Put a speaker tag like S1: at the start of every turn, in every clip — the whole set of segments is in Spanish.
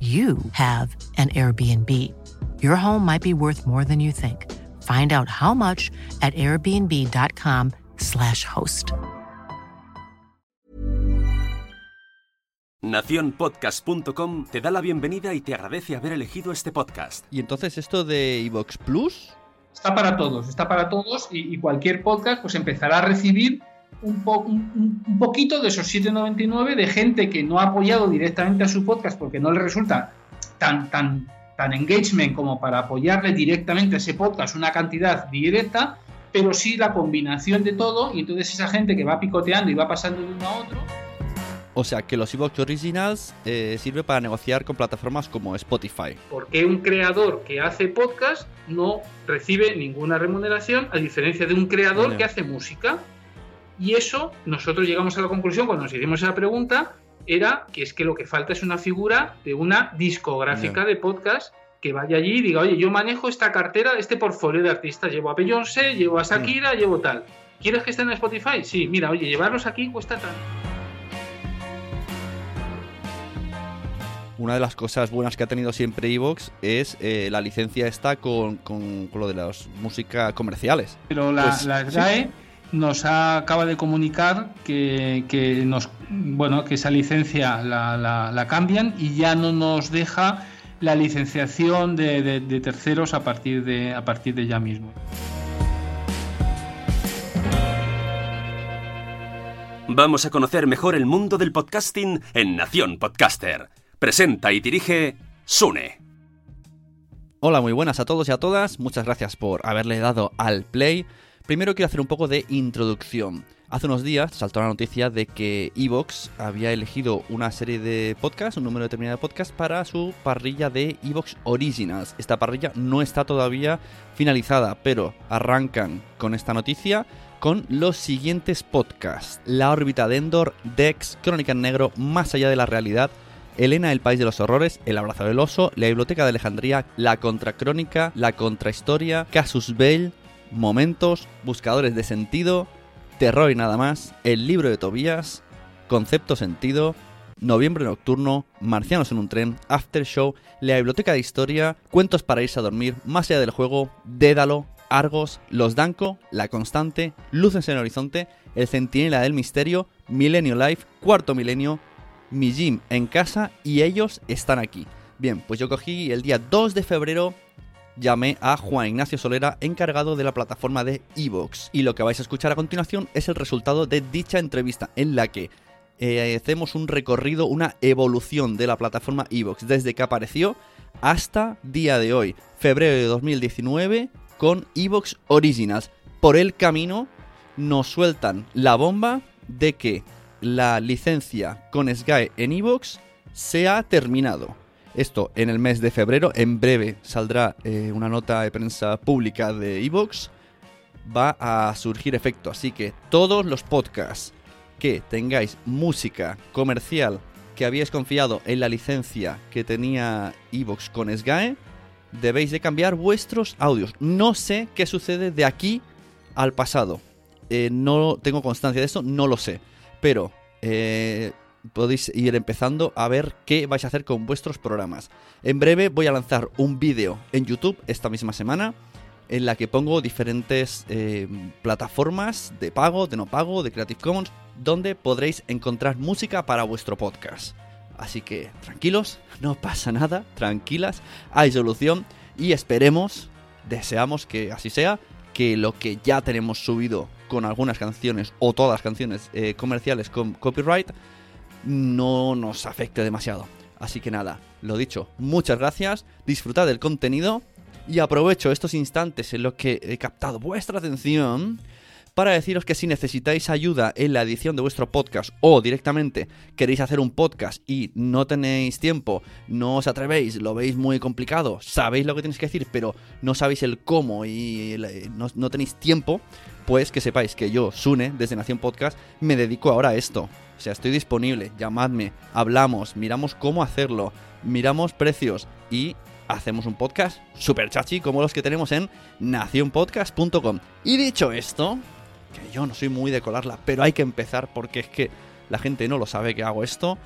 S1: you have an Airbnb. Your home might be worth more than you think. Find out how much at airbnb.com/slash host.
S2: Naciónpodcast.com te da la bienvenida y te agradece haber elegido este podcast.
S3: Y entonces esto de iVox Plus
S4: Está para todos, está para todos y, y cualquier podcast pues empezará a recibir un, po- un- un poquito de esos 7,99 de gente que no ha apoyado directamente a su podcast porque no le resulta tan, tan, tan engagement como para apoyarle directamente a ese podcast una cantidad directa, pero sí la combinación de todo y entonces esa gente que va picoteando y va pasando de uno a otro.
S3: O sea que los iVox Originals eh, sirve para negociar con plataformas como Spotify.
S4: porque un creador que hace podcast no recibe ninguna remuneración, a diferencia de un creador
S3: Vale.
S4: que hace música. Y eso, nosotros llegamos a la conclusión cuando nos hicimos esa pregunta, era que es que lo que falta es una figura de una discográfica de podcast que vaya allí y diga, oye, yo manejo esta cartera, este portfolio de artistas, llevo a Beyoncé, llevo a Shakira, llevo tal. ¿Quieres que estén en Spotify? Sí, mira, oye, llevarlos aquí cuesta tanto.
S3: Una de las cosas buenas que ha tenido siempre Evox es eh, la licencia esta con, con- con lo de las músicas comerciales.
S4: Pero la,
S3: Pues,
S4: la
S3: sí.
S4: Nos ha- acaba de comunicar que, que nos bueno que esa licencia la, la- la cambian y ya no nos deja la licenciación de, de- de terceros a partir de a partir de ya mismo.
S2: Vamos a conocer mejor el mundo del podcasting en Nación Podcaster. Presenta y dirige Sune.
S3: Hola, muy buenas a todos y a todas. Muchas gracias por haberle dado al play. Primero quiero hacer un poco de introducción. Hace unos días saltó la noticia de que Evox había elegido una serie de podcasts, un número determinado de podcasts, para su parrilla de Evox Originals. Esta parrilla no está todavía finalizada, pero arrancan con esta noticia con los siguientes podcasts: La órbita de Endor, Dex, Crónica en Negro, Más allá de la realidad, Elena, el país de los horrores, El abrazo del oso, La biblioteca de Alejandría, La contracrónica, La contrahistoria, Casus Bell, Momentos, Buscadores de sentido, Terror y nada más, El libro de Tobías, Concepto sentido, Noviembre nocturno, Marcianos en un tren, After Show, La biblioteca de historia, Cuentos para irse a dormir, Más allá del juego, Dédalo, Argos, Los Danco, La Constante, Luces en el Horizonte, El Centinela del Misterio, Milenio Life, Cuarto Milenio, mi gym en casa y ellos están aquí. Bien, pues yo cogí el día 2 de febrero llamé a Juan Ignacio Solera, encargado de la plataforma de Evox. Y lo que vais a escuchar a continuación es el resultado de dicha entrevista, en la que eh, hacemos un recorrido, una evolución de la plataforma Evox desde que apareció hasta día de hoy, febrero de 2019, con Evox Originals. Por el camino nos sueltan la bomba de que la licencia con Sky en Evox se ha terminado. Esto en el mes de febrero, en breve saldrá eh, una nota de prensa pública de Evox. Va a surgir efecto, así que todos los podcasts que tengáis música comercial que habíais confiado en la licencia que tenía Evox con SGAE, debéis de cambiar vuestros audios. No sé qué sucede de aquí al pasado. Eh, no tengo constancia de eso, no lo sé. Pero eh, podéis ir empezando a ver qué vais a hacer con vuestros programas. En breve voy a lanzar un vídeo en YouTube esta misma semana en la que pongo diferentes eh, plataformas de pago, de no pago, de Creative Commons, donde podréis encontrar música para vuestro podcast. Así que tranquilos, no pasa nada, tranquilas, hay solución y esperemos, deseamos que así sea, que lo que ya tenemos subido con algunas canciones o todas las canciones eh, comerciales con copyright no nos afecte demasiado. Así que nada, lo dicho, muchas gracias, disfrutad del contenido y aprovecho estos instantes en los que he captado vuestra atención para deciros que si necesitáis ayuda en la edición de vuestro podcast o directamente queréis hacer un podcast y no tenéis tiempo, no os atrevéis, lo veis muy complicado, sabéis lo que tenéis que decir, pero no sabéis el cómo y no, no tenéis tiempo, pues que sepáis que yo, Sune, desde Nación Podcast, me dedico ahora a esto. O sea, estoy disponible, llamadme, hablamos, miramos cómo hacerlo, miramos precios y hacemos un podcast super chachi como los que tenemos en nacionpodcast.com. Y dicho esto, que yo no soy muy de colarla, pero hay que empezar porque es que la gente no lo sabe que hago esto.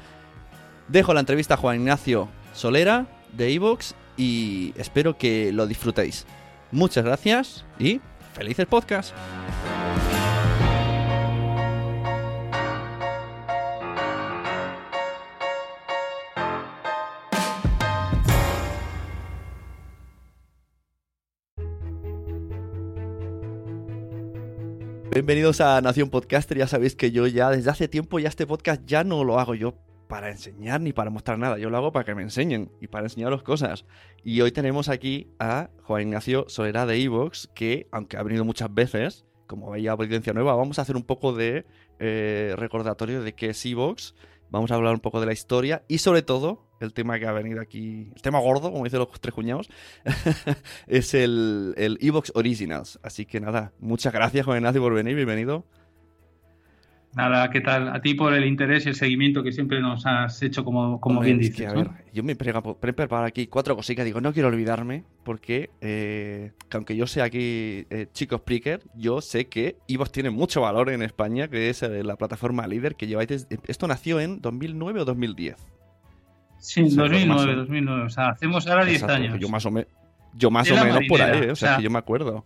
S3: Dejo la entrevista a Juan Ignacio Solera de Evox y espero que lo disfrutéis. Muchas gracias y felices podcast. Bienvenidos a Nación Podcaster. Ya sabéis que yo ya desde hace tiempo ya este podcast ya no lo hago yo para enseñar ni para mostrar nada. Yo lo hago para que me enseñen y para enseñaros cosas. Y hoy tenemos aquí a Juan Ignacio Solera de Evox, que aunque ha venido muchas veces, como veía audiencia nueva, vamos a hacer un poco de eh, recordatorio de qué es Evox. Vamos a hablar un poco de la historia y sobre todo el tema que ha venido aquí, el tema gordo, como dicen los tres cuñados, es el, el Evox Originals. Así que nada, muchas gracias, Juan Ignacio, por venir, bienvenido.
S4: Nada, ¿qué tal? A ti por el interés y el seguimiento que siempre nos has hecho, como, como bien dices.
S3: a ver, yo me he preparado aquí cuatro cositas. Digo, no quiero olvidarme, porque eh, aunque yo sea aquí eh, chicos Spreaker, yo sé que Evox tiene mucho valor en España, que es eh, la plataforma líder que lleváis. Desde, esto nació en 2009 o 2010.
S4: Sí, 2009, 2009. O sea, hacemos ahora 10 años.
S3: Yo más o, yo más o menos por ahí, ¿eh? o, sea, que yo me acuerdo.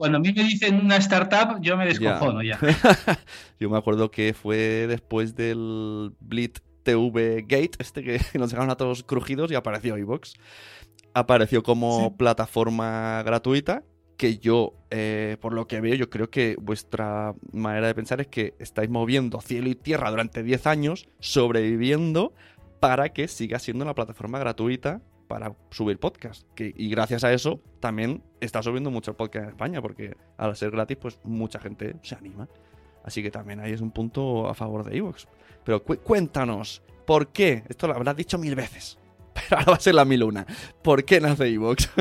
S4: Cuando a mí me dicen una startup, yo me descojono ya.
S3: yo me acuerdo que fue después del Blitz TV Gate, este que nos dejaron a todos crujidos y apareció iBox. Apareció como plataforma gratuita que yo, eh, por lo que veo, yo creo que vuestra manera de pensar es que estáis moviendo cielo y tierra durante 10 años, sobreviviendo para que siga siendo una plataforma gratuita para subir podcast. y gracias a eso también está subiendo mucho podcast en España, porque al ser gratis, pues mucha gente se anima. Así que también ahí es un punto a favor de Evox. Pero cuéntanos, ¿por qué? Esto lo habrás dicho mil veces, pero ahora va a ser la mil una. ¿Por qué nace Evox?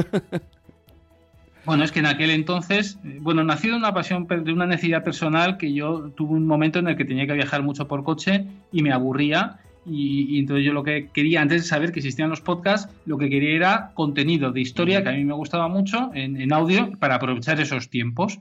S4: Bueno, es que en aquel entonces, bueno, nació de una pasión, de una necesidad personal que yo tuve un momento en el que tenía que viajar mucho por coche y me aburría y, entonces yo lo que quería, antes de saber que existían los podcasts, lo que quería era contenido de historia, que a mí me gustaba mucho, en, audio, para aprovechar esos tiempos.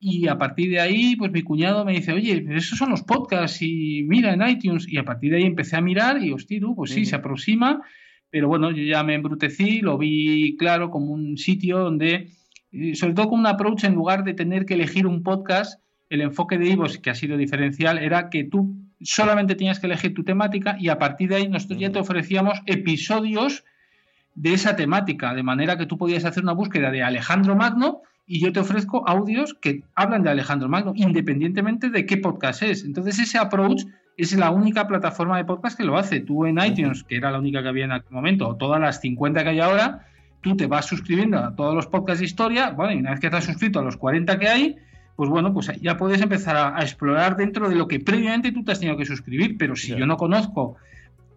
S4: Y a partir de ahí, pues mi cuñado me dice, oye, esos son los podcasts y mira en iTunes. Y a partir de ahí empecé a mirar y, hostia, pues sí, se aproxima. Pero bueno, yo ya me embrutecí, lo vi claro como un sitio donde, eh, sobre todo con un approach, en lugar de tener que elegir un podcast, el enfoque de Ivos, que ha sido diferencial, era que tú solamente tenías que elegir tu temática y a partir de ahí nosotros ya te ofrecíamos episodios de esa temática, de manera que tú podías hacer una búsqueda de Alejandro Magno y yo te ofrezco audios que hablan de Alejandro Magno, independientemente de qué podcast es. Entonces ese approach es la única plataforma de podcast que lo hace. Tú en iTunes, que era la única que había en aquel momento, o todas las 50 que hay ahora, tú te vas suscribiendo a todos los podcasts de historia, bueno, y una vez que estás suscrito a los 40 que hay, pues bueno, pues ya puedes empezar a, explorar dentro de lo que previamente tú te has tenido que suscribir, pero si yo no conozco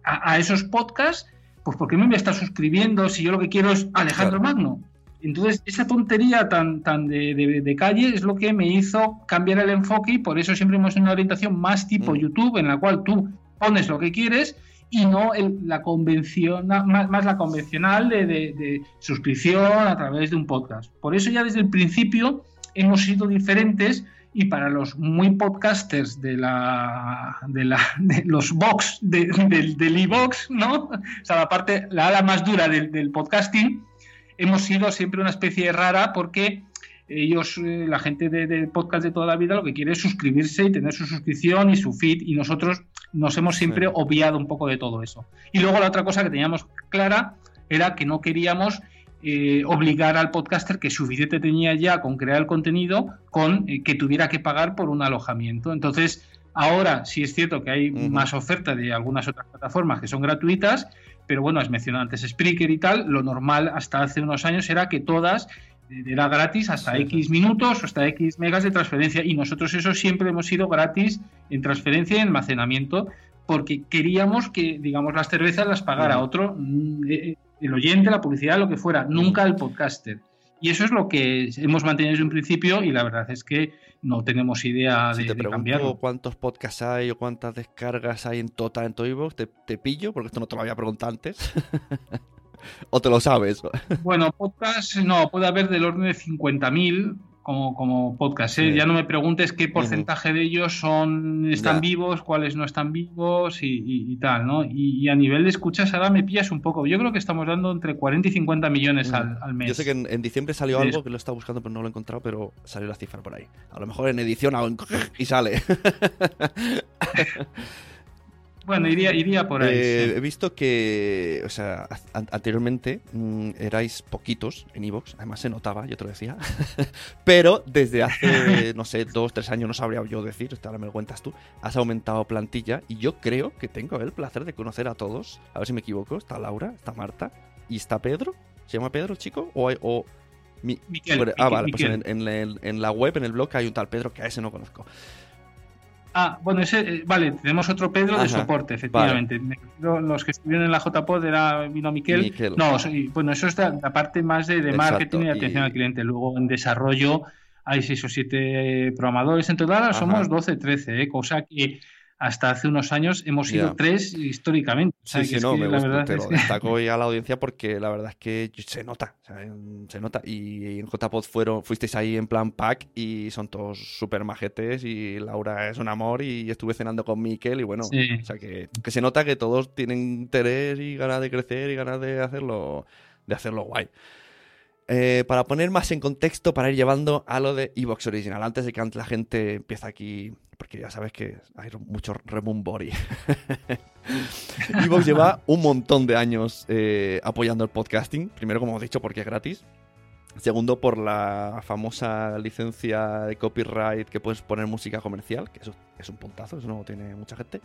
S4: a, esos podcasts, pues ¿por qué me voy a estar suscribiendo si yo lo que quiero es Alejandro Magno? Entonces, esa tontería tan, tan de, calle es lo que me hizo cambiar el enfoque y por eso siempre hemos una orientación más tipo mm. YouTube, en la cual tú pones lo que quieres y no la convención, más, la convencional de, suscripción a través de un podcast. Por eso ya desde el principio hemos sido diferentes y para los muy podcasters de la de, la, de los box del e-box, ¿no? O sea, la parte, la ala más dura del, podcasting, hemos sido siempre una especie rara porque ellos, eh, la gente de, podcast de toda la vida, lo que quiere es suscribirse y tener su suscripción y su feed, y nosotros nos hemos siempre obviado un poco de todo eso. Y luego la otra cosa que teníamos clara era que no queríamos eh, obligar al podcaster que suficiente tenía ya con crear el contenido con eh, que tuviera que pagar por un alojamiento. Entonces, ahora sí es cierto que hay más oferta de algunas otras plataformas que son gratuitas, pero bueno, has mencionado antes Spreaker y tal, lo normal hasta hace unos años era que todas eh, era gratis hasta X minutos o hasta X megas de transferencia y nosotros eso siempre hemos sido gratis en transferencia y almacenamiento porque queríamos que, digamos, las cervezas las pagara otro, mm, el oyente, la publicidad, lo que fuera, nunca el podcaster. Y eso es lo que hemos mantenido desde un principio y la verdad es que no tenemos idea de,
S3: si te
S4: pregunto
S3: cuántos podcasts hay o cuántas descargas hay en total en tu te, te pillo, porque esto no te lo había preguntado antes. ¿O te lo sabes?
S4: bueno, podcast no, puede haber del orden de 50.000, como, como podcast. ¿eh? Ya no me preguntes qué porcentaje de ellos son están vivos, cuáles no están vivos y, tal, ¿no? Y, a nivel de escuchas ahora me pillas un poco. Yo creo que estamos dando entre 40 y 50 millones al, mes.
S3: Yo sé que en, diciembre salió algo que lo estaba buscando pero no lo he encontrado, pero salió la cifra por ahí. A lo mejor en edición y sale.
S4: Bueno, iría, iría por ahí.
S3: Eh, he visto que, o sea, anteriormente mm, erais poquitos en Evox, además se notaba, yo te lo decía. Pero desde hace, no sé, dos, tres años, no sabría yo decir, ahora me lo cuentas tú, has aumentado plantilla y yo creo que tengo el placer de conocer a todos. A ver si me equivoco. Está Laura, está Marta y está Pedro. ¿Se llama Pedro, chico? O, o ah, vale, pues en, en, la web, en el blog, hay un tal Pedro que a ese no conozco.
S4: Ah, bueno, ese, eh, vale, tenemos otro Pedro de soporte, efectivamente. Los que estuvieron en la JPod era vino Miquel. No, bueno, eso es la, parte más de, marketing y atención al cliente. Luego en desarrollo hay seis o siete programadores. En total somos 12, 13, ¿eh? cosa que hasta hace unos años hemos sido tres históricamente.
S3: Sí, sí, no, me gusta, te lo destaco ya a la audiencia porque la verdad es que se nota, se nota. Y en JPod fueron, fuisteis ahí en plan pack y son todos súper majetes y Laura es un amor y estuve cenando con Miquel y bueno, o sea que, que, se nota que todos tienen interés y ganas de crecer y ganas de hacerlo, de hacerlo guay. Eh, para poner más en contexto, para ir llevando a lo de Evox Original, antes de que la gente empiece aquí, porque ya sabes que hay mucho remumbori. Evox lleva un montón de años eh, apoyando el podcasting. Primero, como hemos dicho, porque es gratis. Segundo, por la famosa licencia de copyright que puedes poner música comercial, que eso es un puntazo, eso no tiene mucha gente.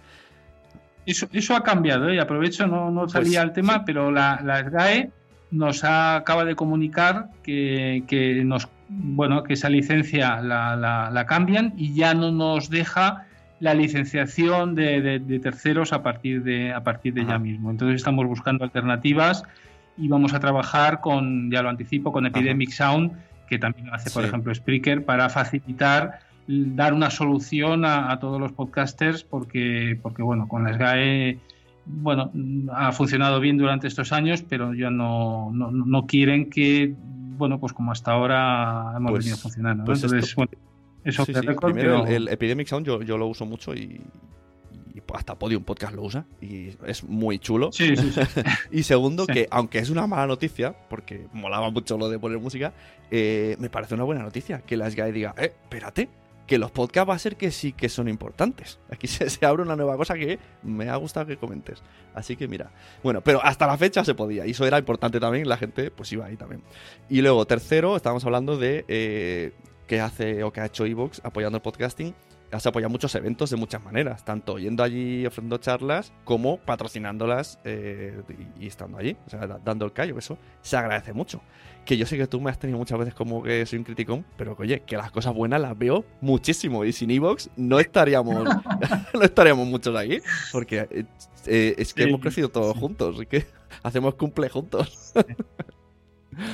S4: Eso, eso ha cambiado, ¿eh? y aprovecho, no, no salía pues, tema, pero la, la SGAE nos acaba de comunicar que, nos bueno que esa licencia la, cambian y ya no nos deja la licenciación de, terceros a partir de a partir de ya mismo. Entonces estamos buscando alternativas y vamos a trabajar con, ya lo anticipo, con Epidemic Sound, que también hace, por ejemplo, Spreaker, para facilitar dar una solución a, a, todos los podcasters, porque, porque bueno, con la SGAE bueno, ha funcionado bien durante estos años, pero ya no, no, quieren que, bueno, pues como hasta ahora hemos pues, venido funcionando. Pues Entonces, bueno, eso
S3: Primero, el, Epidemic Sound yo, yo, lo uso mucho y, hasta Podium Podcast lo usa y es muy chulo.
S4: Sí, sí,
S3: y segundo, que aunque es una mala noticia, porque molaba mucho lo de poner música, eh, me parece una buena noticia que la SGAE diga, eh, espérate, que los podcasts va a ser que sí que son importantes. Aquí se, abre una nueva cosa que me ha gustado que comentes. Así que mira. Bueno, pero hasta la fecha se podía. Y eso era importante también. La gente pues iba ahí también. Y luego, tercero, estábamos hablando de eh, qué hace o qué ha hecho Evox apoyando el podcasting has apoyado muchos eventos de muchas maneras, tanto yendo allí ofreciendo charlas como patrocinándolas eh, y, estando allí, o sea, dando el callo, eso se agradece mucho. Que yo sé que tú me has tenido muchas veces como que soy un criticón, pero que, oye, que las cosas buenas las veo muchísimo y sin Evox no estaríamos, no estaríamos muchos aquí, porque eh, eh, es que hemos crecido todos juntos, y que hacemos cumple juntos.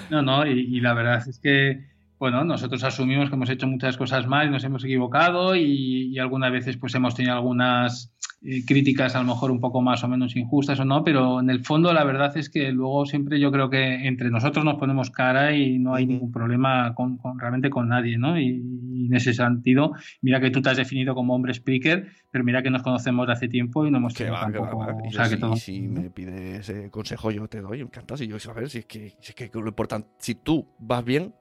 S4: no, no, y la verdad es que bueno, nosotros asumimos que hemos hecho muchas cosas mal y nos hemos equivocado y, algunas veces pues hemos tenido algunas eh, críticas a lo mejor un poco más o menos injustas o no, pero en el fondo la verdad es que luego siempre yo creo que entre nosotros nos ponemos cara y no hay ningún problema con, realmente con nadie, ¿no? Y, en ese sentido, mira que tú te has definido como hombre speaker, pero mira que nos conocemos de hace tiempo y no hemos tenido tampoco...
S3: o sea, que todo... si me pides consejo yo te doy, encantado. Si yo, a ver, si es que, si es que lo importante, si tú vas bien,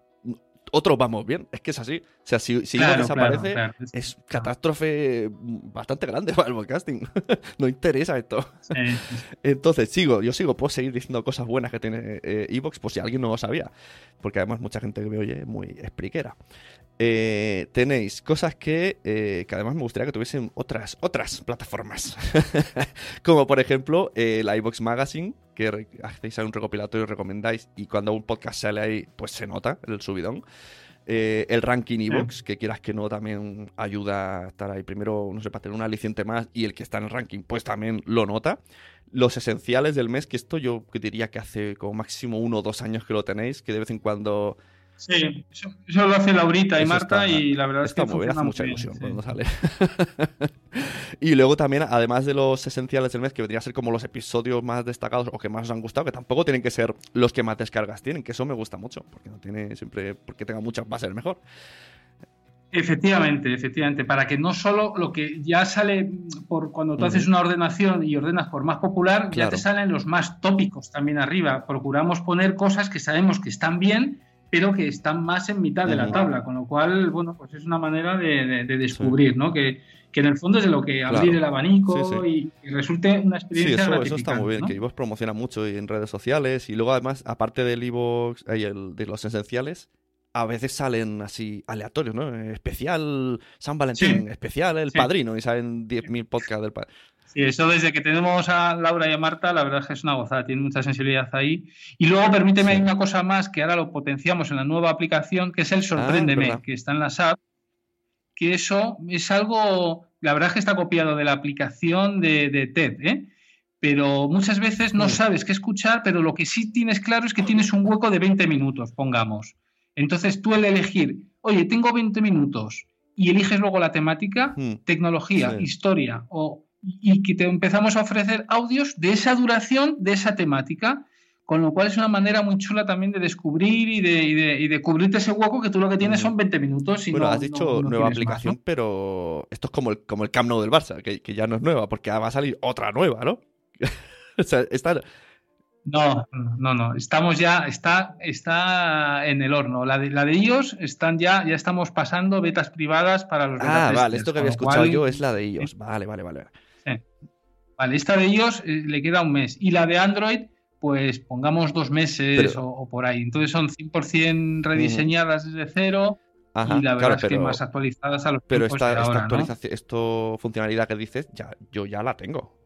S3: otros vamos bien. Es que es así. O sea, si, si desaparece, es catástrofe bastante grande para el podcasting. no interesa esto. Entonces, sigo, yo sigo, puedo seguir diciendo cosas buenas que tiene Evox, por si alguien no lo sabía. Porque además mucha gente que me oye es muy expliquera. Eh, tenéis cosas que, eh, que, además me gustaría que tuviesen otras, otras plataformas. Como por ejemplo eh, la iBox Magazine, que hacéis un recopilatorio y recomendáis, y cuando un podcast sale ahí, pues se nota el subidón. el ranking iBox, que quieras que no, también ayuda a estar ahí. Primero, no sé, para tener un aliciente más, y el que está en el ranking, pues también lo nota. Los esenciales del mes, que esto yo diría que hace como máximo uno o dos años que lo tenéis, que de vez en cuando
S4: Sí, eso, lo hace Laurita y Marta y la verdad es que
S3: muy bien, hace mucha ilusión cuando sale. y luego también, además de los esenciales del mes, que vendría a ser como los episodios más destacados o que más os han gustado, que tampoco tienen que ser los que más descargas tienen, que eso me gusta mucho, porque no tiene siempre, porque tenga muchas va a ser mejor.
S4: Efectivamente, efectivamente, para que no solo lo que ya sale por cuando tú haces una ordenación y ordenas por más popular, ya te salen los más tópicos también arriba. Procuramos poner cosas que sabemos que están bien pero que están más en mitad de la tabla, con lo cual, bueno, pues es una manera de, descubrir, ¿no? Que, en el fondo es de lo que abrir el abanico y, resulte una experiencia
S3: Sí, eso, eso está muy bien, que Ivox promociona mucho en redes sociales y luego además, aparte del Ivox, el, de los esenciales, a veces salen así aleatorios, ¿no? Especial San Valentín, especial El Padrino y salen 10.000 podcasts del Padrino.
S4: Sí, eso desde que tenemos a Laura y a Marta, la verdad es que es una gozada, tiene mucha sensibilidad ahí. Y luego permíteme una cosa más que ahora lo potenciamos en la nueva aplicación, que es el ah, Sorpréndeme, que está en la SAP, que eso es algo, la verdad es que está copiado de la aplicación de, TED, ¿eh? pero muchas veces no sabes qué escuchar, pero lo que sí tienes claro es que tienes un hueco de 20 minutos, pongamos. Entonces tú el elegir, oye, tengo 20 minutos y eliges luego la temática, hmm. tecnología, historia o y que te empezamos a ofrecer audios de esa duración, de esa temática, con lo cual es una manera muy chula también de descubrir y de, y de, cubrirte ese hueco que tú lo que tienes son 20 minutos. Y
S3: bueno, has dicho nueva aplicación, pero esto es como el, como el Camp Nou del Barça, que, ya no es nueva, porque va a salir otra nueva, ¿no? o sea, está...
S4: No, no, no. Estamos ya, está, está en el horno. La de, la de ellos están ya, ya estamos pasando betas privadas para los
S3: Ah, vale, esto que había escuchado yo es la de ellos. Vale, vale, vale.
S4: Vale, esta de ellos eh, le queda un mes. Y la de Android, pues pongamos dos meses o, por ahí. Entonces son 100% rediseñadas desde cero. y la verdad es que más actualizadas a los
S3: Pero esta, esta actualización, esto funcionalidad que dices, ya, yo ya la tengo.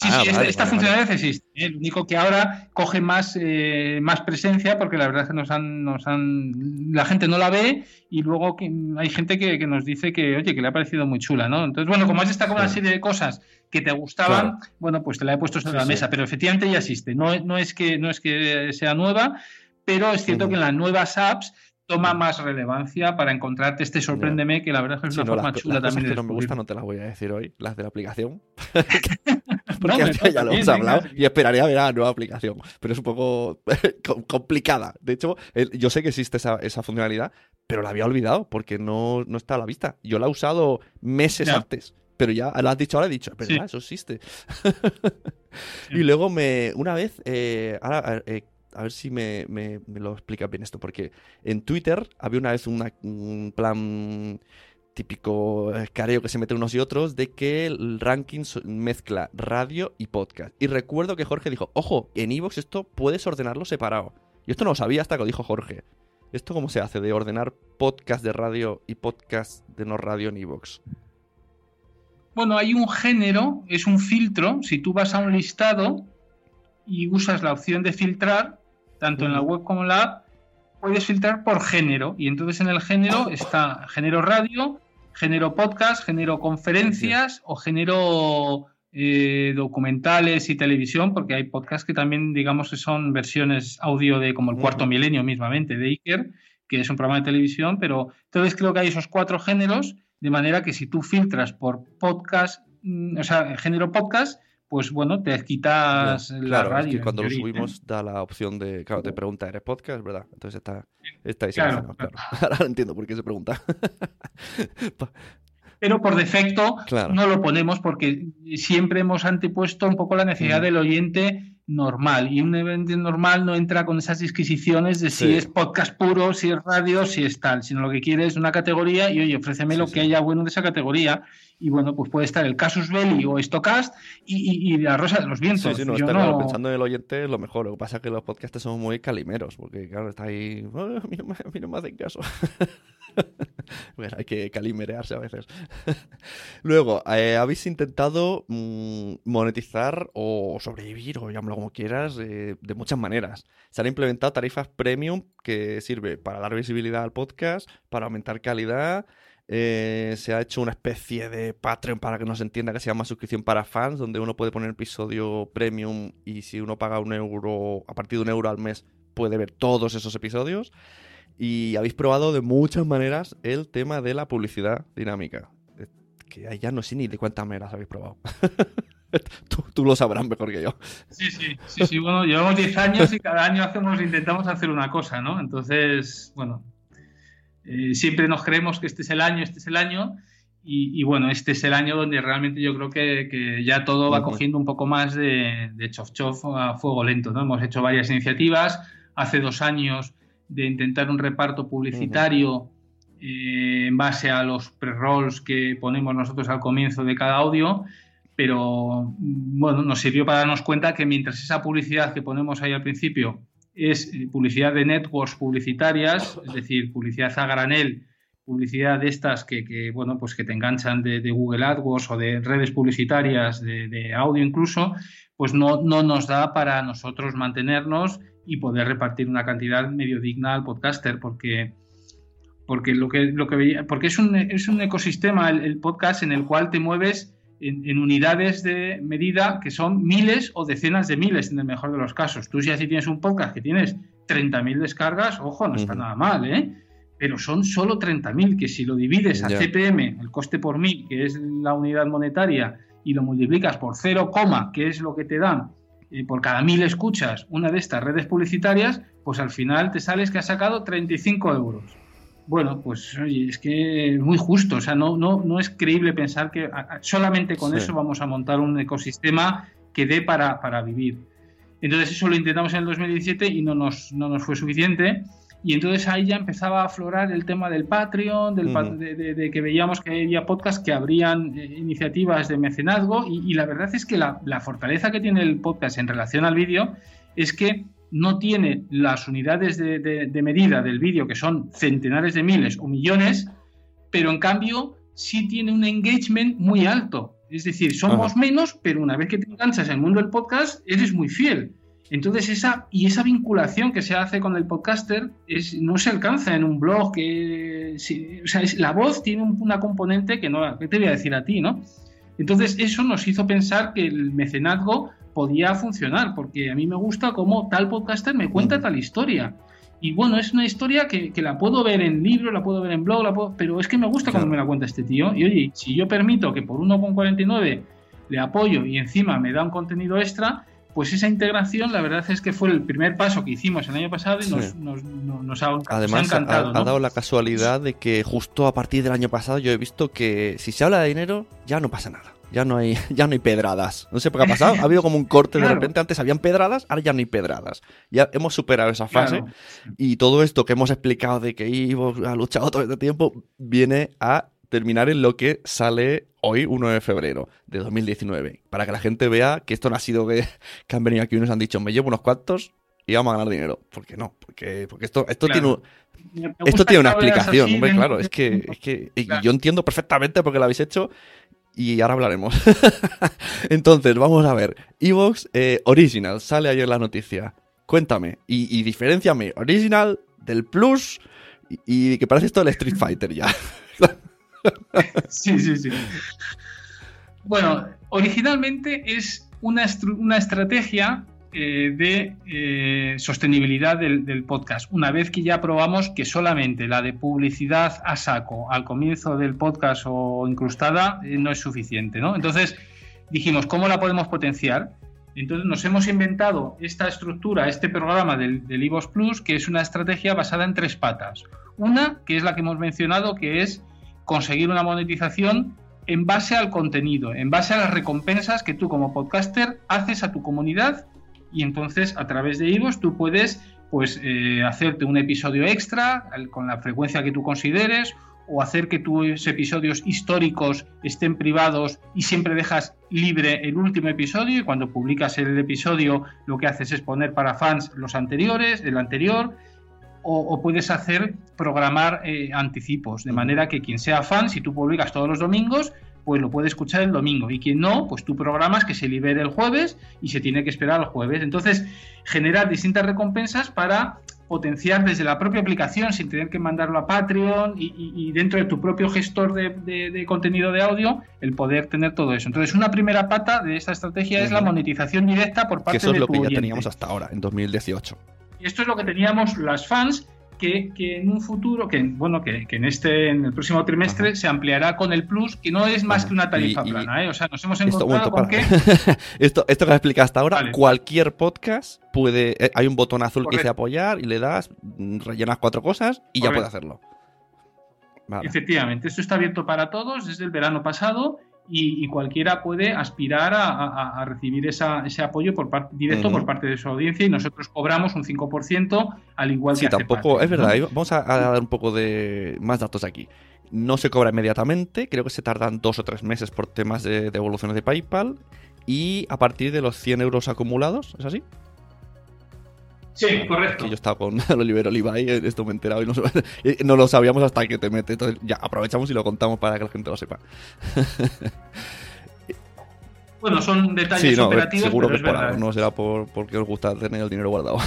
S4: Sí, sí, ah, esta, funcionalidad existe. ¿eh? Lo único que ahora coge más, eh, más presencia porque la verdad es que nos han, nos han. La gente no la ve y luego hay gente que, nos dice que, oye, que le ha parecido muy chula, ¿no? Entonces, bueno, como has estado con una serie de cosas que te gustaban, bueno, pues te la he puesto sobre la mesa, pero efectivamente ya existe. No, no, es que, no es que sea nueva, pero es cierto que en las nuevas apps toma más relevancia para encontrarte este sorpréndeme, que la verdad es que es una forma chula también.
S3: que no me gustan no te las voy a decir hoy, las de la aplicación. Porque ya lo hemos hablado y esperaría ver la nueva aplicación. Pero es un poco complicada. De hecho, yo sé que existe esa, funcionalidad, pero la había olvidado porque no, no, está a la vista. Yo la he usado meses antes. Pero ya lo has dicho ahora, he dicho, pero eso existe. y luego me, una vez, eh, ahora, eh, a ver si me, lo explica bien esto, porque en Twitter había una vez un plan típico careo que se mete unos y otros de que el ranking mezcla radio y podcast. Y recuerdo que Jorge dijo, ojo, en Evox esto puedes ordenarlo separado. Y esto no lo sabía hasta que lo dijo Jorge. ¿Esto cómo se hace de ordenar podcast de radio y podcast de no radio en Evox?
S4: Bueno, hay un género, es un filtro. Si tú vas a un listado y usas la opción de filtrar, tanto en la web como en la app, puedes filtrar por género. Y entonces en el género está género radio, género podcast, género conferencias o género eh, documentales y televisión, porque hay podcasts que también, digamos, que son versiones audio de como el cuarto milenio mismamente de Iker, que es un programa de televisión, pero entonces creo que hay esos cuatro géneros, de manera que si tú filtras por podcast, mm, o sea, género podcast, pues bueno, te quitas la radio. Es
S3: que cuando lo subimos da la opción de, claro, te pregunta, ¿eres podcast? ¿Verdad? Entonces está, está ahí claro, claro. Ahora entiendo por qué se pregunta.
S4: pero por defecto no lo ponemos porque siempre hemos antepuesto un poco la necesidad del oyente normal y un evento normal no entra con esas disquisiciones de si es podcast puro, si es radio, si es tal, sino lo que quiere es una categoría y oye, ofréceme lo que haya bueno de esa categoría y bueno, pues puede estar el Casus Belli o Stocast y, la Rosa de los Vientos.
S3: Sí, sí, no, Yo pensando en el oyente es lo mejor, lo que pasa es que los podcasts son muy calimeros porque claro, está ahí, oh, a mí no me hacen caso. bueno, hay que calimerearse a veces. Luego, eh, habéis intentado mm, monetizar o sobrevivir, o llámalo como quieras, eh, de muchas maneras. Se han implementado tarifas premium que sirve para dar visibilidad al podcast, para aumentar calidad. Eh, se ha hecho una especie de Patreon para que no se entienda que se llama suscripción para fans, donde uno puede poner episodio premium y si uno paga un euro, a partir de un euro al mes, puede ver todos esos episodios. Y habéis probado de muchas maneras el tema de la publicidad dinámica. Que ya no sé ni de cuántas maneras habéis probado. tú, lo sabrás mejor que yo.
S4: Sí, sí, sí, sí. Bueno, llevamos 10 años y cada año hacemos, intentamos hacer una cosa, ¿no? Entonces, bueno, eh, siempre nos creemos que este es el año, este es el año. Y, bueno, este es el año donde realmente yo creo que, ya todo va cogiendo un poco más de, de chof chof a fuego lento, ¿no? Hemos hecho varias iniciativas. Hace dos años de intentar un reparto publicitario eh, en base a los pre-rolls que ponemos nosotros al comienzo de cada audio, pero bueno, nos sirvió para darnos cuenta que mientras esa publicidad que ponemos ahí al principio es eh, publicidad de networks publicitarias, es decir, publicidad a granel, publicidad de estas que, bueno, pues que te enganchan de, Google AdWords o de redes publicitarias, de, de audio incluso, pues no, no nos da para nosotros mantenernos y poder repartir una cantidad medio digna al podcaster, porque, porque, lo que, lo que veía, porque es, un, es un ecosistema el, podcast en el cual te mueves en, unidades de medida que son miles o decenas de miles en el mejor de los casos. Tú si así tienes un podcast que tienes 30.000 descargas, ojo, no está nada mal, ¿eh? Pero son solo 30.000, que si lo divides a CPM, el coste por mil, que es la unidad monetaria, y lo multiplicas por 0, que es lo que te dan y por cada mil escuchas una de estas redes publicitarias, pues al final te sales que has sacado 35 euros. Bueno, pues oye, es que es muy justo, o sea, no, no, no es creíble pensar que solamente con eso vamos a montar un ecosistema que dé para, para vivir. Entonces eso lo intentamos en el 2017 y no nos, no nos fue suficiente. Y entonces ahí ya empezaba a aflorar el tema del Patreon, del, de, que veíamos que había podcasts que abrían eh, iniciativas de mecenazgo y, la verdad es que la, fortaleza que tiene el podcast en relación al vídeo es que no tiene las unidades de, medida del vídeo, que son centenares de miles o millones, pero en cambio sí tiene un engagement muy alto. Es decir, somos menos, pero una vez que te enganchas en el mundo del podcast, eres muy fiel. Entonces, esa, y esa vinculación que se hace con el podcaster es, no se alcanza en un blog. Que, o sea, la voz tiene una componente que no, ¿qué te voy a decir a ti, no? Entonces, eso nos hizo pensar que el mecenazgo podía funcionar, porque a mí me gusta cómo tal podcaster me cuenta tal historia. Y bueno, es una historia que, la puedo ver en libro, la puedo ver en blog, la pero es que me gusta cómo me la cuenta este tío. Y oye, si yo permito que por 1,49 le apoyo y encima me da un contenido extra, pues esa integración, la verdad es que fue el primer paso que hicimos el año pasado y nos, ha,
S3: Además,
S4: encantado.
S3: Ha, dado la casualidad de que justo a partir del año pasado yo he visto que si se habla de dinero, ya no pasa nada. Ya no hay, ya no hay pedradas. No sé por qué ha pasado. Ha habido como un corte de repente. Antes habían pedradas, ahora ya no hay pedradas. Ya hemos superado esa fase. Y todo esto que hemos explicado de que Ivo ha luchado todo este tiempo viene a terminar en lo que sale hoy, 1 de febrero de 2019. Para que la gente vea que esto no ha sido que, han venido aquí y nos han dicho, me llevo unos cuantos y vamos a ganar dinero. ¿Por qué no? Porque, porque esto, esto tiene esto tiene una explicación, hombre, claro. Es que, es que yo entiendo perfectamente por qué lo habéis hecho y ahora hablaremos. Entonces, vamos a ver. Evox eh, Original, sale ayer la noticia. Cuéntame y, y diferenciame Original del Plus y, que parece esto el Street Fighter ya.
S4: sí, sí, sí. Bueno, originalmente es una, una estrategia eh, de eh, sostenibilidad del, podcast. Una vez que ya probamos que solamente la de publicidad a saco al comienzo del podcast o incrustada eh, no es suficiente, ¿no? Entonces dijimos, ¿cómo la podemos potenciar? Entonces nos hemos inventado esta estructura, este programa del, del Plus, que es una estrategia basada en tres patas. Una, que es la que hemos mencionado, que es conseguir una monetización en base al contenido, en base a las recompensas que tú como podcaster haces a tu comunidad y entonces a través de Ivos tú puedes pues eh, hacerte un episodio extra con la frecuencia que tú consideres o hacer que tus episodios históricos estén privados y siempre dejas libre el último episodio y cuando publicas el episodio lo que haces es poner para fans los anteriores, el anterior o, puedes hacer programar eh, anticipos de manera que quien sea fan, si tú publicas todos los domingos, pues lo puede escuchar el domingo. Y quien no, pues tú programas que se libere el jueves y se tiene que esperar al jueves. Entonces, generar distintas recompensas para potenciar desde la propia aplicación sin tener que mandarlo a Patreon y, dentro de tu propio gestor de, contenido de audio el poder tener todo eso. Entonces, una primera pata de esta estrategia es la monetización directa por parte de
S3: Que eso es lo que ya teníamos hasta ahora, en 2018.
S4: Esto es lo que teníamos las fans que, en un futuro, que bueno, que, en este, en el próximo trimestre se ampliará con el Plus, que no es más que una tarifa plana, ¿eh? O sea, nos hemos encontrado con que.
S3: esto, esto que has explicado hasta ahora, cualquier podcast puede. Eh, hay un botón azul que dice apoyar y le das, rellenas cuatro cosas y ya puede hacerlo.
S4: Efectivamente, esto está abierto para todos desde el verano pasado y, cualquiera puede aspirar a, recibir ese apoyo por parte, directo por parte de su audiencia y nosotros cobramos un 5% al igual
S3: que
S4: sí,
S3: tampoco, es verdad, vamos a, dar un poco de más datos aquí. No se cobra inmediatamente, creo que se tardan dos o tres meses por temas de devoluciones de PayPal y a partir de los 100 euros acumulados, ¿es así?
S4: Sí, correcto. yo
S3: estaba con el Olivero Levi, esto me he enterado y no, lo sabíamos hasta que te mete. Entonces ya aprovechamos y lo contamos para que la gente lo sepa.
S4: Bueno, son detalles operativos.
S3: Seguro
S4: que
S3: es por algo, no será por, porque os gusta tener el dinero guardado.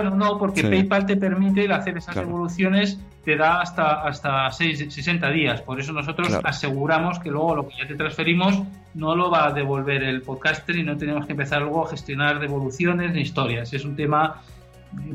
S4: Bueno, no, porque PayPal te permite hacer esas devoluciones, te da hasta, hasta 60 días. Por eso nosotros aseguramos que luego lo que ya te transferimos no lo va a devolver el podcaster y no tenemos que empezar luego a gestionar devoluciones ni historias. Es un tema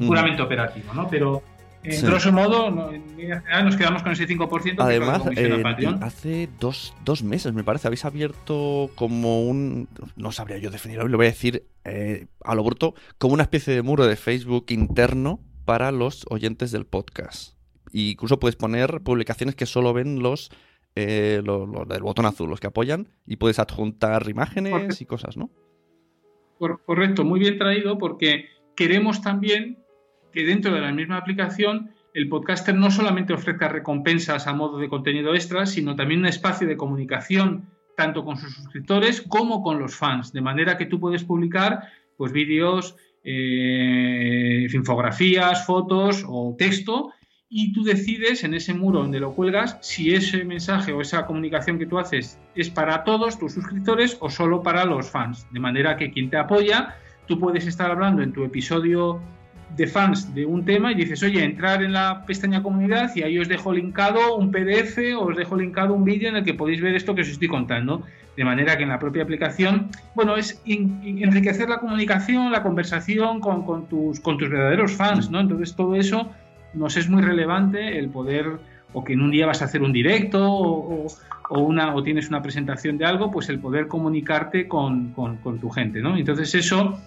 S4: puramente operativo, ¿no? Pero en grosso modo, nos quedamos con ese 5%.
S3: Además, eh, hace dos, dos, meses, me parece, habéis abierto como un. No sabría yo definirlo, lo voy a decir eh, a lo bruto, como una especie de muro de Facebook interno para los oyentes del podcast. Y incluso puedes poner publicaciones que solo ven los, eh, los, del botón azul, los que apoyan, y puedes adjuntar imágenes y cosas, ¿no?
S4: Correcto, muy bien traído, porque queremos también que dentro de la misma aplicación el podcaster no solamente ofrezca recompensas a modo de contenido extra, sino también un espacio de comunicación tanto con sus suscriptores como con los fans, de manera que tú puedes publicar pues vídeos, eh, infografías, fotos o texto y tú decides en ese muro donde lo cuelgas si ese mensaje o esa comunicación que tú haces es para todos tus suscriptores o solo para los fans, de manera que quien te apoya, tú puedes estar hablando en tu episodio de fans de un tema y dices, oye, entrar en la pestaña comunidad y ahí os dejo linkado un PDF o os dejo linkado un vídeo en el que podéis ver esto que os estoy contando. De manera que en la propia aplicación, bueno, es enriquecer la comunicación, la conversación con, tus, con tus verdaderos fans, ¿no? Entonces todo eso nos es muy relevante el poder, o que en un día vas a hacer un directo o, una, o tienes una presentación de algo, pues el poder comunicarte con, con, con tu gente, ¿no? Entonces eso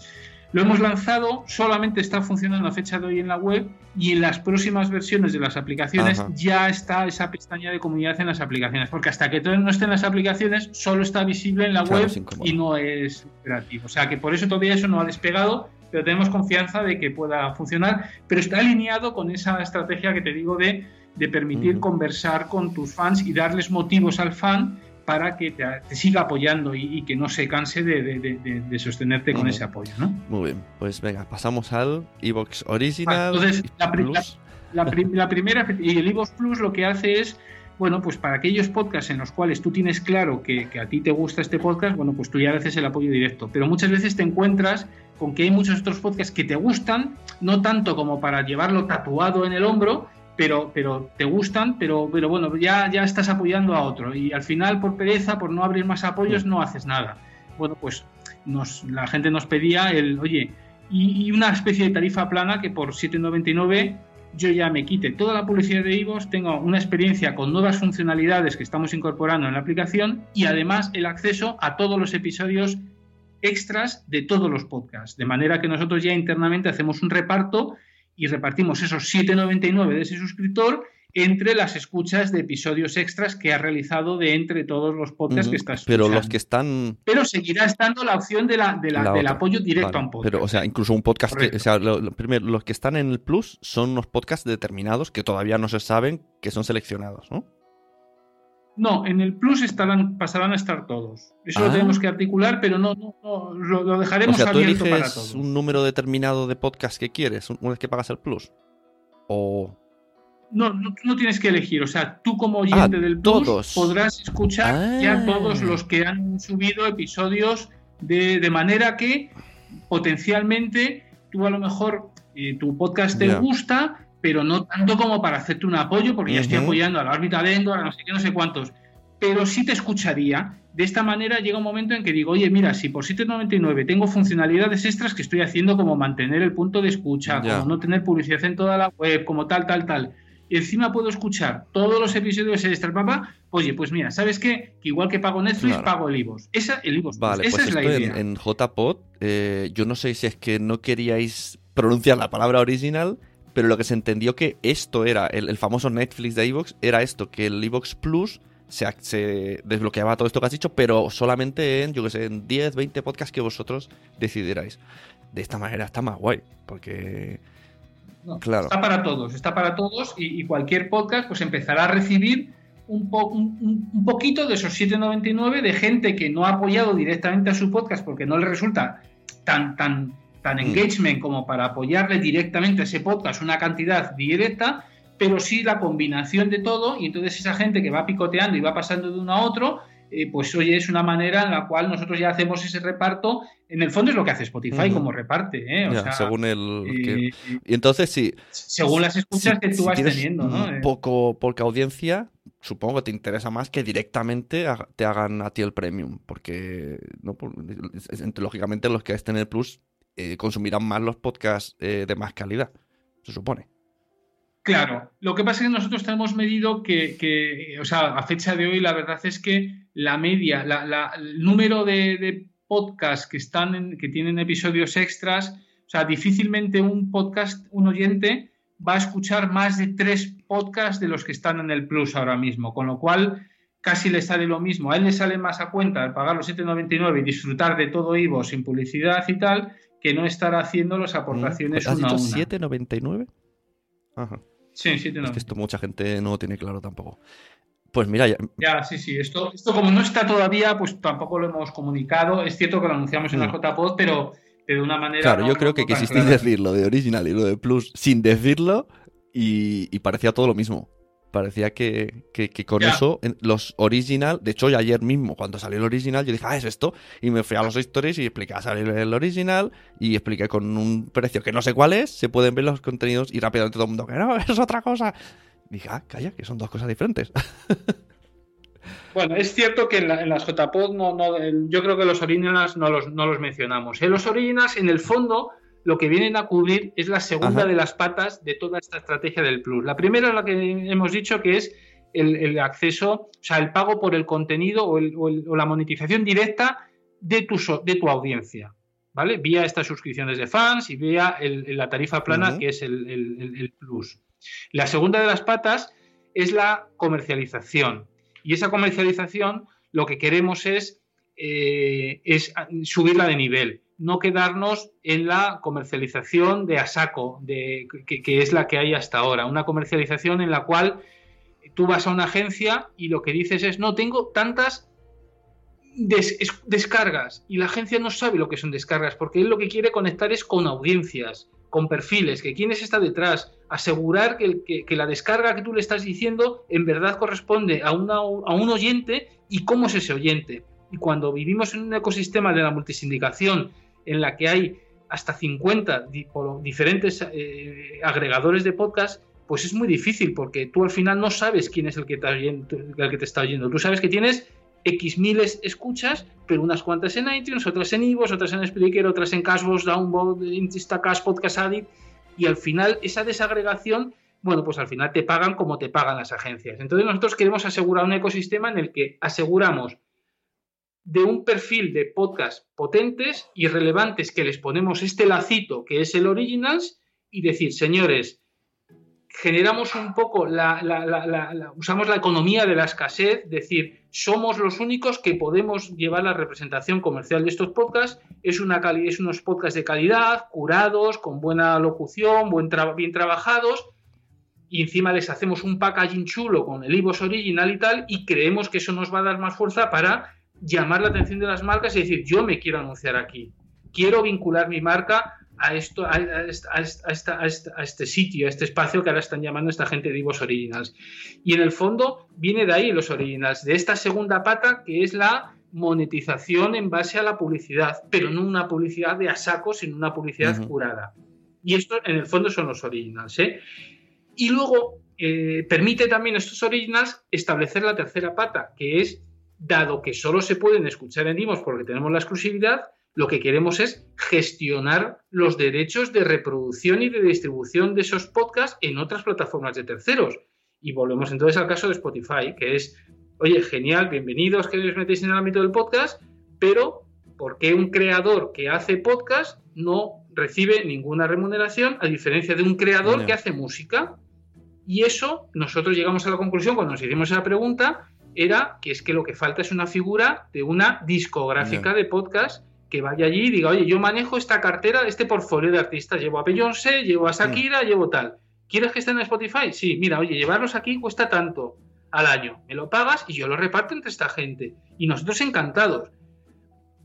S4: lo hemos lanzado, solamente está funcionando a fecha de hoy en la web y en las próximas versiones de las aplicaciones ya está esa pestaña de comunidad en las aplicaciones, porque hasta que todo no esté en las aplicaciones, solo está visible en la web y no es operativo. O sea que por eso todavía eso no ha despegado, pero tenemos confianza de que pueda funcionar, pero está alineado con esa estrategia que te digo de de permitir conversar con tus fans y darles motivos al fan para que te, siga apoyando y, que no se canse de, sostenerte con ese apoyo. ¿no?
S3: Muy bien, pues venga, pasamos al Evox Original.
S4: entonces, la, la, primera, y el Evox Plus lo que hace es bueno, pues para aquellos podcasts en los cuales tú tienes claro que, a ti te gusta este podcast, bueno, pues tú ya haces el apoyo directo. Pero muchas veces te encuentras con que hay muchos otros podcasts que te gustan, no tanto como para llevarlo tatuado en el hombro, pero, pero te gustan, pero, pero bueno, ya, ya estás apoyando a otro. Y al final, por pereza, por no abrir más apoyos, no haces nada. Bueno, pues nos, la gente nos pedía el, oye, y, y una especie de tarifa plana que por 7,99 yo ya me quite toda la publicidad de IVOS, tengo una experiencia con nuevas funcionalidades que estamos incorporando en la aplicación y además el acceso a todos los episodios extras de todos los podcasts. De manera que nosotros ya internamente hacemos un reparto y repartimos esos 7,99 de ese suscriptor entre las escuchas de episodios extras que ha realizado de entre todos los podcasts que estás
S3: Pero los que están...
S4: Pero seguirá estando la opción de la, del apoyo directo a un podcast.
S3: Pero, o sea, incluso un podcast que... O sea, primero, los que están en el Plus son unos podcasts determinados que todavía no se saben que son seleccionados, ¿no?
S4: No, en el Plus estarán, pasarán a estar todos. Eso lo ah. tenemos que articular, pero no, no, lo, dejaremos o sea, ¿tú abierto para todos.
S3: un número determinado de podcasts que quieres una vez que pagas el Plus? ¿O...?
S4: No, no, tienes que elegir. O sea, tú como oyente ah, del Plus podrás escuchar ya ah. todos los que han subido episodios de, manera que potencialmente tú a lo mejor eh, tu podcast te gusta, pero no tanto como para hacerte un apoyo, porque ya estoy apoyando a la órbita lengua, a no sé qué, no sé cuántos. Pero sí te escucharía. De esta manera llega un momento en que digo, oye, mira, si por 7,99 tengo funcionalidades extras que estoy haciendo como mantener el punto de escucha, como no tener publicidad en toda la web, como tal, tal, tal y encima puedo escuchar todos los episodios de Extra Papa, oye, pues mira, ¿sabes qué? Que igual que pago Netflix, pago el IVOS. Esa, el IVOS.
S3: Vale,
S4: Esa
S3: pues
S4: es la idea.
S3: En, JPod, eh, yo no sé si es que no queríais pronunciar la palabra original, pero lo que se entendió que esto era, el, famoso Netflix de iVoox, era esto, que el iVoox Plus se, se, desbloqueaba todo esto que has dicho, pero solamente en, yo que sé, en 10, 20 podcasts que vosotros decidierais. De esta manera está más guay, porque
S4: Está para todos, está para todos y, cualquier podcast pues empezará a recibir un, un, poquito de esos 7,99 de gente que no ha apoyado directamente a su podcast porque no le resulta tan, tan, tan mm. engagement como para apoyarle directamente a ese podcast una cantidad directa, pero sí la combinación de todo y entonces esa gente que va picoteando y va pasando de uno a otro eh, pues oye, es una manera en la cual nosotros ya hacemos ese reparto. En el fondo es lo que hace Spotify como reparte, ¿eh?
S3: según el... Eh, y entonces sí.
S4: Según las escuchas que tú vas teniendo, ¿no?
S3: Un poco, poca audiencia, supongo que te interesa más que directamente te hagan a ti el premium, porque ¿no? lógicamente los que estén en el Plus consumirán más los podcasts de más calidad, se supone.
S4: Claro, lo que pasa es que nosotros tenemos medido que, o sea, a fecha de hoy la verdad es que la media, el número de, podcasts que están que tienen episodios extras, o sea, difícilmente un podcast, un oyente va a escuchar más de tres podcasts de los que están en el Plus ahora mismo, con lo cual casi le sale lo mismo. A él le sale más a cuenta el pagar los 7,99 y disfrutar de todo Ivo sin publicidad y tal, que no estar haciendo las aportaciones
S3: ¿Has
S4: una
S3: dicho 7,99? Ajá.
S4: Sí, sí,
S3: Es que esto mucha gente no lo tiene claro tampoco. Pues mira,
S4: ya... ya... sí, sí. Esto, esto como no está todavía, pues tampoco lo hemos comunicado. Es cierto que lo anunciamos en la mm. JPod, pero, de una manera.
S3: Claro, yo creo que quisisteis decir lo de original y lo de plus sin decirlo y parecía todo lo mismo. Parecía que, con eso, los original, de hecho, ayer mismo, cuando salió el original, yo dije, ah, es esto. Y me fui a los stories y expliqué a salir el original y expliqué con un precio que no sé cuál es, se pueden ver los contenidos y rápidamente todo el mundo, que no, es otra cosa. dije, ah, calla, que son dos cosas diferentes.
S4: Bueno, es cierto que en, las JPod no, no, yo creo que los originals no los, no los mencionamos. En los originals, en el fondo, lo que vienen a cubrir es la segunda de las patas de toda esta estrategia del Plus. La primera es la que hemos dicho que es el, acceso, o sea, el pago por el contenido o, la monetización directa de tu, de tu audiencia, ¿vale? Vía estas suscripciones de fans y vía la tarifa plana que es el, Plus. La segunda de las patas es la comercialización. Y esa comercialización lo que queremos es, eh, es subirla de nivel no quedarnos en la comercialización de a saco, de, que, es la que hay hasta ahora. Una comercialización en la cual tú vas a una agencia y lo que dices es, no, tengo tantas descargas y la agencia no sabe lo que son descargas porque él lo que quiere conectar es con audiencias, con perfiles, que quién está detrás, asegurar que, la descarga que tú le estás diciendo en verdad corresponde a, una, a un oyente y cómo es ese oyente. Y cuando vivimos en un ecosistema de la multisindicación en la que hay hasta 50 diferentes eh, agregadores de podcast, pues es muy difícil porque tú al final no sabes quién es el que, el que te está oyendo. Tú sabes que tienes X miles escuchas, pero unas cuantas en iTunes, otras en iVoox, otras en Spreaker, otras en Cashbox, Download, Instacast, Podcast Addict, y al final esa desagregación, bueno, pues al final te pagan como te pagan las agencias. Entonces nosotros queremos asegurar un ecosistema en el que aseguramos de un perfil de podcast potentes y relevantes que les ponemos este lacito que es el Originals y decir, señores, generamos un poco la, usamos la economía de la escasez, decir, somos los únicos que podemos llevar la representación comercial de estos podcasts, es, una es unos podcasts de calidad, curados, con buena locución, buen bien trabajados, y encima les hacemos un packaging chulo con el IVOS original y tal, y creemos que eso nos va a dar más fuerza para llamar la atención de las marcas y decir, yo me quiero anunciar aquí, quiero vincular mi marca a, esto, a, este sitio, a este espacio que ahora están llamando esta gente Divos Originals. Y en el fondo viene de ahí los Originals, de esta segunda pata que es la monetización en base a la publicidad, pero no una publicidad de a saco, sino una publicidad curada. Y esto en el fondo son los Originals. ¿eh? Y luego eh, permite también estos Originals establecer la tercera pata, que es, dado que solo se pueden escuchar en Divos porque tenemos la exclusividad, lo que queremos es gestionar los derechos de reproducción y de distribución de esos podcasts en otras plataformas de terceros. Y volvemos entonces al caso de Spotify, que es, oye, genial, bienvenidos que os metéis en el ámbito del podcast, pero ¿por qué un creador que hace podcast no recibe ninguna remuneración a diferencia de un creador que hace música? Y eso nosotros llegamos a la conclusión cuando nos hicimos esa pregunta, era que es que lo que falta es una figura de una discográfica de podcast que vaya allí y diga, oye, yo manejo esta cartera, este portfolio de artistas, llevo a Beyoncé, llevo a Shakira, llevo tal. ¿Quieres que esté en Spotify? Sí, mira, oye, llevarlos aquí cuesta tanto al año. Me lo pagas y yo lo reparto entre esta gente. Y nosotros encantados.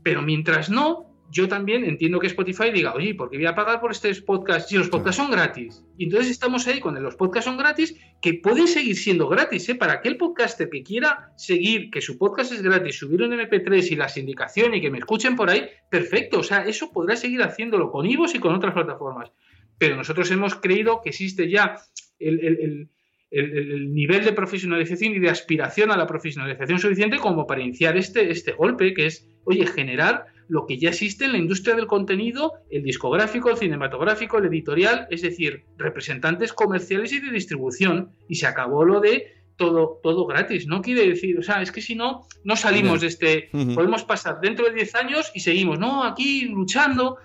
S4: Pero mientras no, yo también entiendo que Spotify diga, oye, ¿por qué voy a pagar por estos podcasts si los podcasts son gratis? Y entonces estamos ahí cuando los podcasts son gratis, que pueden seguir siendo gratis, ¿eh? Para aquel podcaster que quiera seguir, que su podcast es gratis, subir un MP3 y la sindicación y que me escuchen por ahí, perfecto, o sea, eso podrá seguir haciéndolo con Ivos y con otras plataformas. Pero nosotros hemos creído que existe ya el, el nivel de profesionalización y de aspiración a la profesionalización suficiente como para iniciar este, este golpe, que es, oye, generar lo que ya existe en la industria del contenido, el discográfico, el cinematográfico, el editorial, es decir, representantes comerciales y de distribución. Y se acabó lo de todo, todo gratis. No quiere decir, o sea, es que si no, no salimos de este. Podemos pasar dentro de 10 años y seguimos, no, aquí luchando.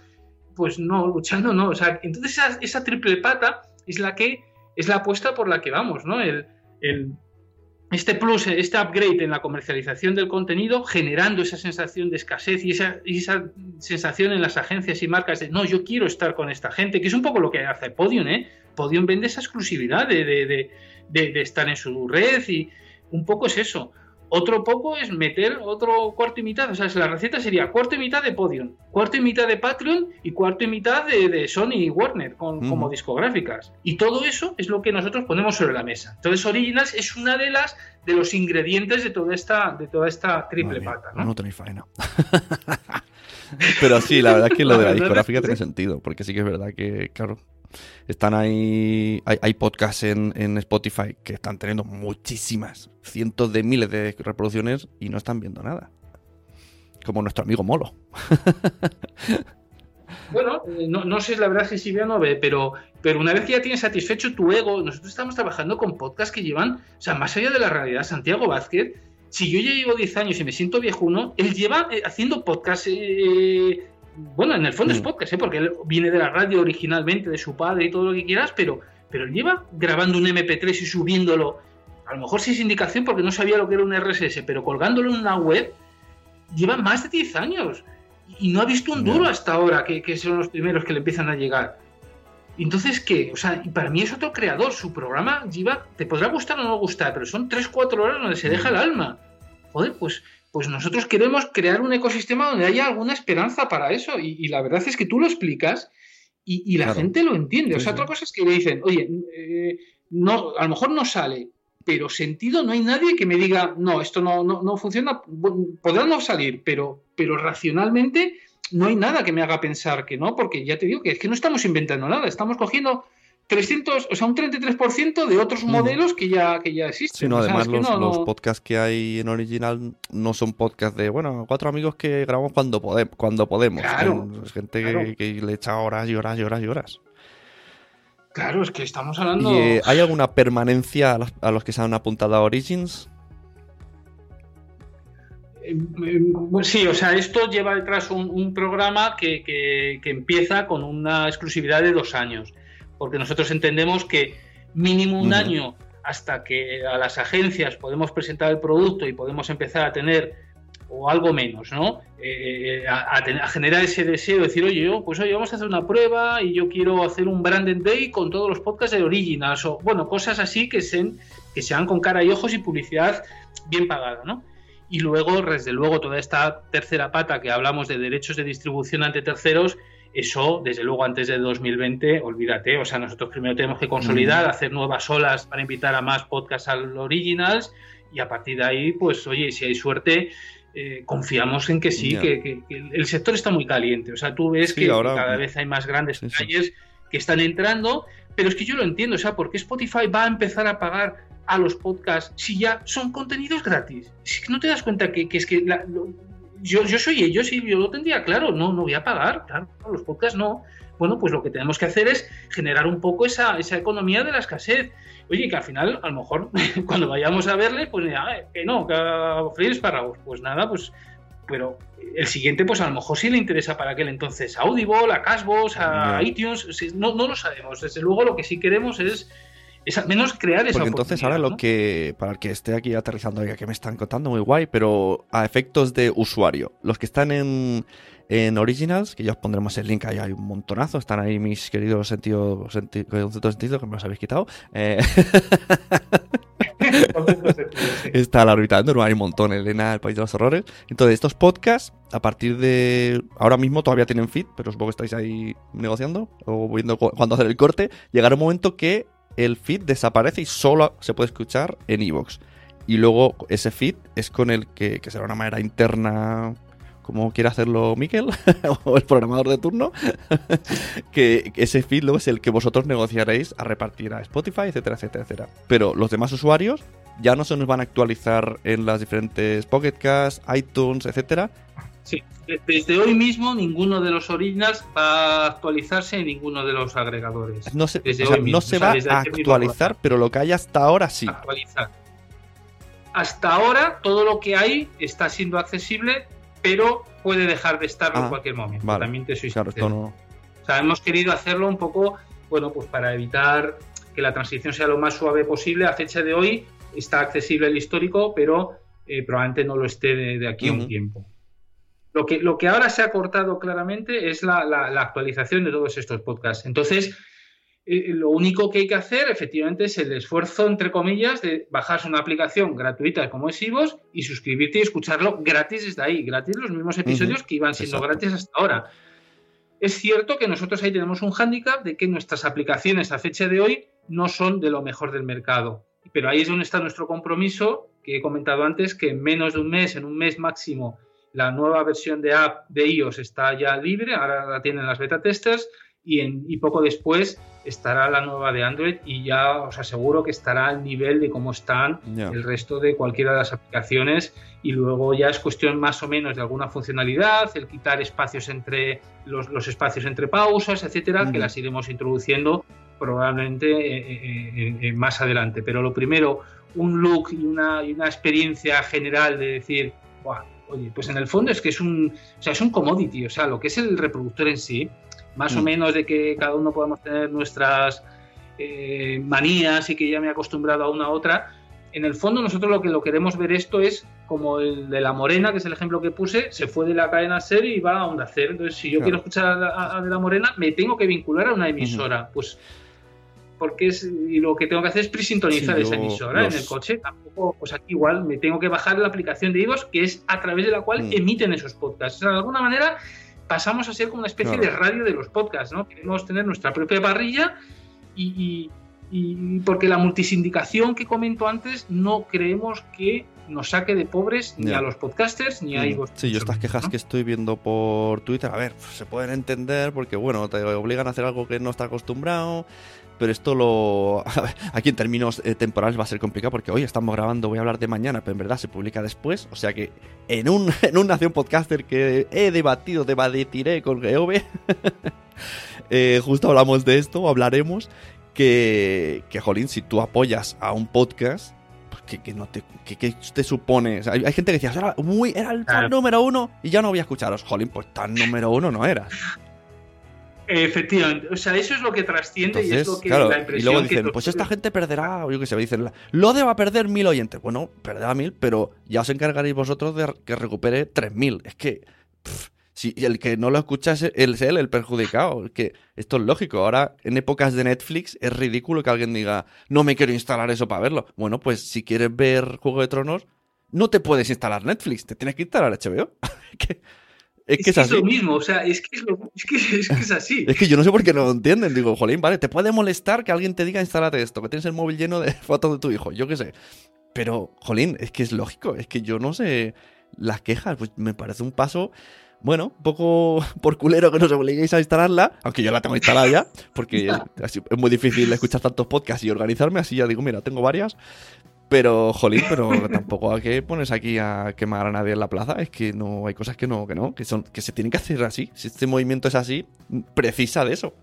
S4: Pues no, luchando no. O sea, entonces esa, triple pata es la que es la apuesta por la que vamos, ¿no? el este plus, este upgrade en la comercialización del contenido, generando esa sensación de escasez y esa, sensación en las agencias y marcas de no, yo quiero estar con esta gente, que es un poco lo que hace Podium, ¿eh? Podium vende esa exclusividad de, de estar en su red y un poco es eso. Otro poco es meter otro cuarto y mitad. O sea, la receta sería cuarto y mitad de Podium, cuarto y mitad de Patreon y cuarto y mitad de, Sony y Warner como discográficas. Y todo eso es lo que nosotros ponemos sobre la mesa. Entonces, Originals es una de las de los ingredientes de toda esta, de toda esta triple pata. ¿no?
S3: no tenéis faena. Pero sí, la verdad es que lo de la discográfica tiene sentido, porque sí que es verdad que, claro, están ahí. Hay, podcasts en, Spotify que están teniendo muchísimas, cientos de miles de reproducciones y no están viendo nada. Como nuestro amigo Molo.
S4: Bueno, eh, no, sé la verdad si sí o no ve, pero, pero una vez que ya tienes satisfecho tu ego, nosotros estamos trabajando con podcasts que llevan, o sea, más allá de la realidad, Santiago Vázquez, si yo ya llevo 10 años y me siento viejuno, él lleva eh, haciendo podcasts eh, bueno, en el fondo es mm. podcast, ¿eh? porque él viene de la radio originalmente, de su padre y todo lo que quieras, pero, pero él lleva grabando un MP3 y subiéndolo. A lo mejor es indicación porque no sabía lo que era un RSS, pero colgándolo en una web, lleva más de 10 años. Y no ha visto un duro hasta ahora, que, son los primeros que le empiezan a llegar. Entonces, ¿qué? O sea, para mí es otro creador. Su programa lleva, te podrá gustar o no gustar, pero son 3-4 horas donde se deja el alma. Joder, pues, pues nosotros queremos crear un ecosistema donde haya alguna esperanza para eso. Y, la verdad es que tú lo explicas y, la gente lo entiende. o sea, otra cosa es que le dicen, oye, eh, no, a lo mejor no sale, pero sentido no hay nadie que me diga, no, esto no, no, no funciona, podrá no salir, pero, pero racionalmente no hay nada que me haga pensar que no, porque ya te digo que es que no estamos inventando nada, estamos cogiendo 300, o sea, un 33% de otros modelos que ya, que ya existen.
S3: Sí, no, además los, podcasts que hay en original no son podcasts de, bueno, cuatro amigos que grabamos cuando, podemos cuando podemos.
S4: Claro,
S3: es gente que, le echa horas y horas y horas y horas.
S4: Claro, es que estamos hablando...
S3: Eh, ¿Hay alguna permanencia a los que se han apuntado a Origins?
S4: Sí, o sea, esto lleva detrás un, programa que, empieza con una exclusividad de dos años, porque nosotros entendemos que mínimo un año hasta que a las agencias podemos presentar el producto y podemos empezar a tener, o algo menos, ¿no? Eh, a, generar ese deseo de decir, oye, yo, pues oye, vamos a hacer una prueba y yo quiero hacer un branded day con todos los podcasts de Originals, o bueno, cosas así que, sean, que sean con cara y ojos y publicidad bien pagada, ¿no? Y luego, desde luego, toda esta tercera pata que hablamos de derechos de distribución ante terceros, eso, desde luego, antes de 2020, olvídate. O sea, nosotros primero tenemos que consolidar, hacer nuevas olas para invitar a más podcasts al Originals y a partir de ahí, pues, oye, si hay suerte, eh, confiamos en que sí, que, el sector está muy caliente. O sea, tú ves que cada vez hay más grandes calles que están entrando, pero es que yo lo entiendo, o sea, ¿por qué Spotify va a empezar a pagar a los podcasts si ya son contenidos gratis? Si no te das cuenta que, es que yo, yo soy ellos y yo lo tendría claro, no, no voy a pagar, claro, los podcasts no. Bueno, pues lo que tenemos que hacer es generar un poco esa, esa economía de la escasez. Oye, que al final, a lo mejor, cuando vayamos a verle, pues que no, que a freír espárragos. Pues nada, pues pero el siguiente, pues a lo mejor sí le interesa para aquel entonces a Audible, a Casbos, a iTunes, no, no lo sabemos. Desde luego lo que sí queremos es es al menos crear esa
S3: Porque entonces ahora lo que, para el que esté aquí aterrizando, oiga, que me están contando muy guay, pero a efectos de usuario, los que están en, en Originals, que ya os pondremos el link, ahí hay un montonazo, están ahí mis queridos sentidos, senti conceptos sentido, que me los habéis quitado. Eh... Está la órbita no hay un montón, Elena, el País de los Horrores. Entonces, estos podcasts, a partir de. Ahora mismo todavía tienen feed, pero supongo que estáis ahí negociando o viendo cuándo hacer el corte. Llegará un momento que el feed desaparece y solo se puede escuchar en Evox. Y luego ese feed es con el que, será una manera interna como quiere hacerlo Miquel o el programador de turno, que ese feed luego es el que vosotros negociaréis a repartir a Spotify, etcétera, etcétera, etcétera. Pero los demás usuarios ya no se nos van a actualizar en las diferentes Pocket iTunes, etcétera,
S4: Sí, desde hoy mismo ninguno de los originals va a actualizarse en ninguno de los agregadores.
S3: No se, no se va a actualizar, pero lo que hay hasta ahora sí.
S4: Actualizar. Hasta ahora todo lo que hay está siendo accesible, pero puede dejar de estarlo en ah, cualquier momento. También te soy claro, o sea, hemos querido hacerlo un poco, bueno, pues para evitar que la transición sea lo más suave posible. A fecha de hoy está accesible el histórico, pero eh, probablemente no lo esté de, aquí a un tiempo. Lo que, lo que ahora se ha cortado claramente es la, actualización de todos estos podcasts. Entonces, eh, lo único que hay que hacer, efectivamente, es el esfuerzo, entre comillas, de bajarse una aplicación gratuita como es Ivos y suscribirte y escucharlo gratis desde ahí, gratis los mismos episodios que iban siendo gratis hasta ahora. Es cierto que nosotros ahí tenemos un hándicap de que nuestras aplicaciones a fecha de hoy no son de lo mejor del mercado. Pero ahí es donde está nuestro compromiso, que he comentado antes, que en menos de un mes, en un mes máximo, la nueva versión de app de iOS está ya libre, ahora la tienen las beta testers y, en, y poco después estará la nueva de Android y ya os aseguro que estará al nivel de cómo están el resto de cualquiera de las aplicaciones y luego ya es cuestión más o menos de alguna funcionalidad, el quitar espacios entre los, los espacios entre pausas, etcétera, que las iremos introduciendo probablemente eh, eh, eh, más adelante. Pero lo primero, un look y una, y una experiencia general de decir, Oye, pues en el fondo es que es un, o sea, es un commodity, o sea, lo que es el reproductor en sí, más o mm. menos de que cada uno podemos tener nuestras eh, manías y que ya me he acostumbrado a una a otra, en el fondo nosotros lo que lo queremos ver esto es como el de la Morena, que es el ejemplo que puse, se fue de la cadena SER y va a Onda Cero. Entonces, si yo quiero escuchar a, de la Morena, me tengo que vincular a una emisora. Pues porque es y lo que tengo que hacer es presintonizar esa emisora en el coche. Tampoco, pues aquí igual me tengo que bajar la aplicación de iVoox, que es a través de la cual mm. emiten esos podcasts. O sea, de alguna manera pasamos a ser como una especie de radio de los podcasts, ¿no? Queremos tener nuestra propia parrilla y, y, porque la multisindicación que comento antes no creemos que nos saque de pobres ni a los podcasters ni a mm. iVoox.
S3: Sí, yo estas quejas que estoy viendo por Twitter, a ver, se pueden entender porque, bueno, te obligan a hacer algo que no está acostumbrado pero esto lo. Aquí en términos eh, temporales va a ser complicado porque hoy estamos grabando, voy a hablar de mañana, pero en verdad se publica después. O sea que en un, en un Nación Podcaster que he debatido, debatiré con Geove, eh, justo hablamos de esto, hablaremos. Que, que, jolín, si tú apoyas a un podcast, pues que, que, no te, que, te supone. hay, gente que decía, era, muy, era el fan número uno y ya no voy a escucharos. Jolín, pues tan número uno no eras.
S4: Efectivamente, o sea, eso es lo que trasciende y es lo que la impresión
S3: Y luego dicen, pues esta gente perderá, o yo qué sé, dicen, lo va a perder mil oyentes. Bueno, perderá mil, pero ya os encargaréis vosotros de que recupere tres mil. Es que, si el que no lo escucha es él, el perjudicado. Que esto es lógico. Ahora, en épocas de Netflix, es ridículo que alguien diga, no me quiero instalar eso para verlo. Bueno, pues si quieres ver Juego de Tronos, no te puedes instalar Netflix, te tienes que instalar HBO. que
S4: es, que es, lo mismo, o sea, es que es, que, es, así.
S3: es que yo no sé por qué no lo entienden. Digo, jolín, vale, te puede molestar que alguien te diga instálate esto, que tienes el móvil lleno de fotos de tu hijo, yo qué sé. Pero, jolín, es que es lógico, es que yo no sé las quejas, pues me parece un paso, bueno, un poco por culero que nos obliguéis a instalarla, aunque yo la tengo instalada ya, porque es muy difícil escuchar tantos podcasts y organizarme, así ya digo, mira, tengo varias, pero, jolín, pero tampoco hay que pones aquí a quemar a nadie en la plaza. Es que no hay cosas que no, que no, que son, que se tienen que hacer así. Si este movimiento es así, precisa de eso.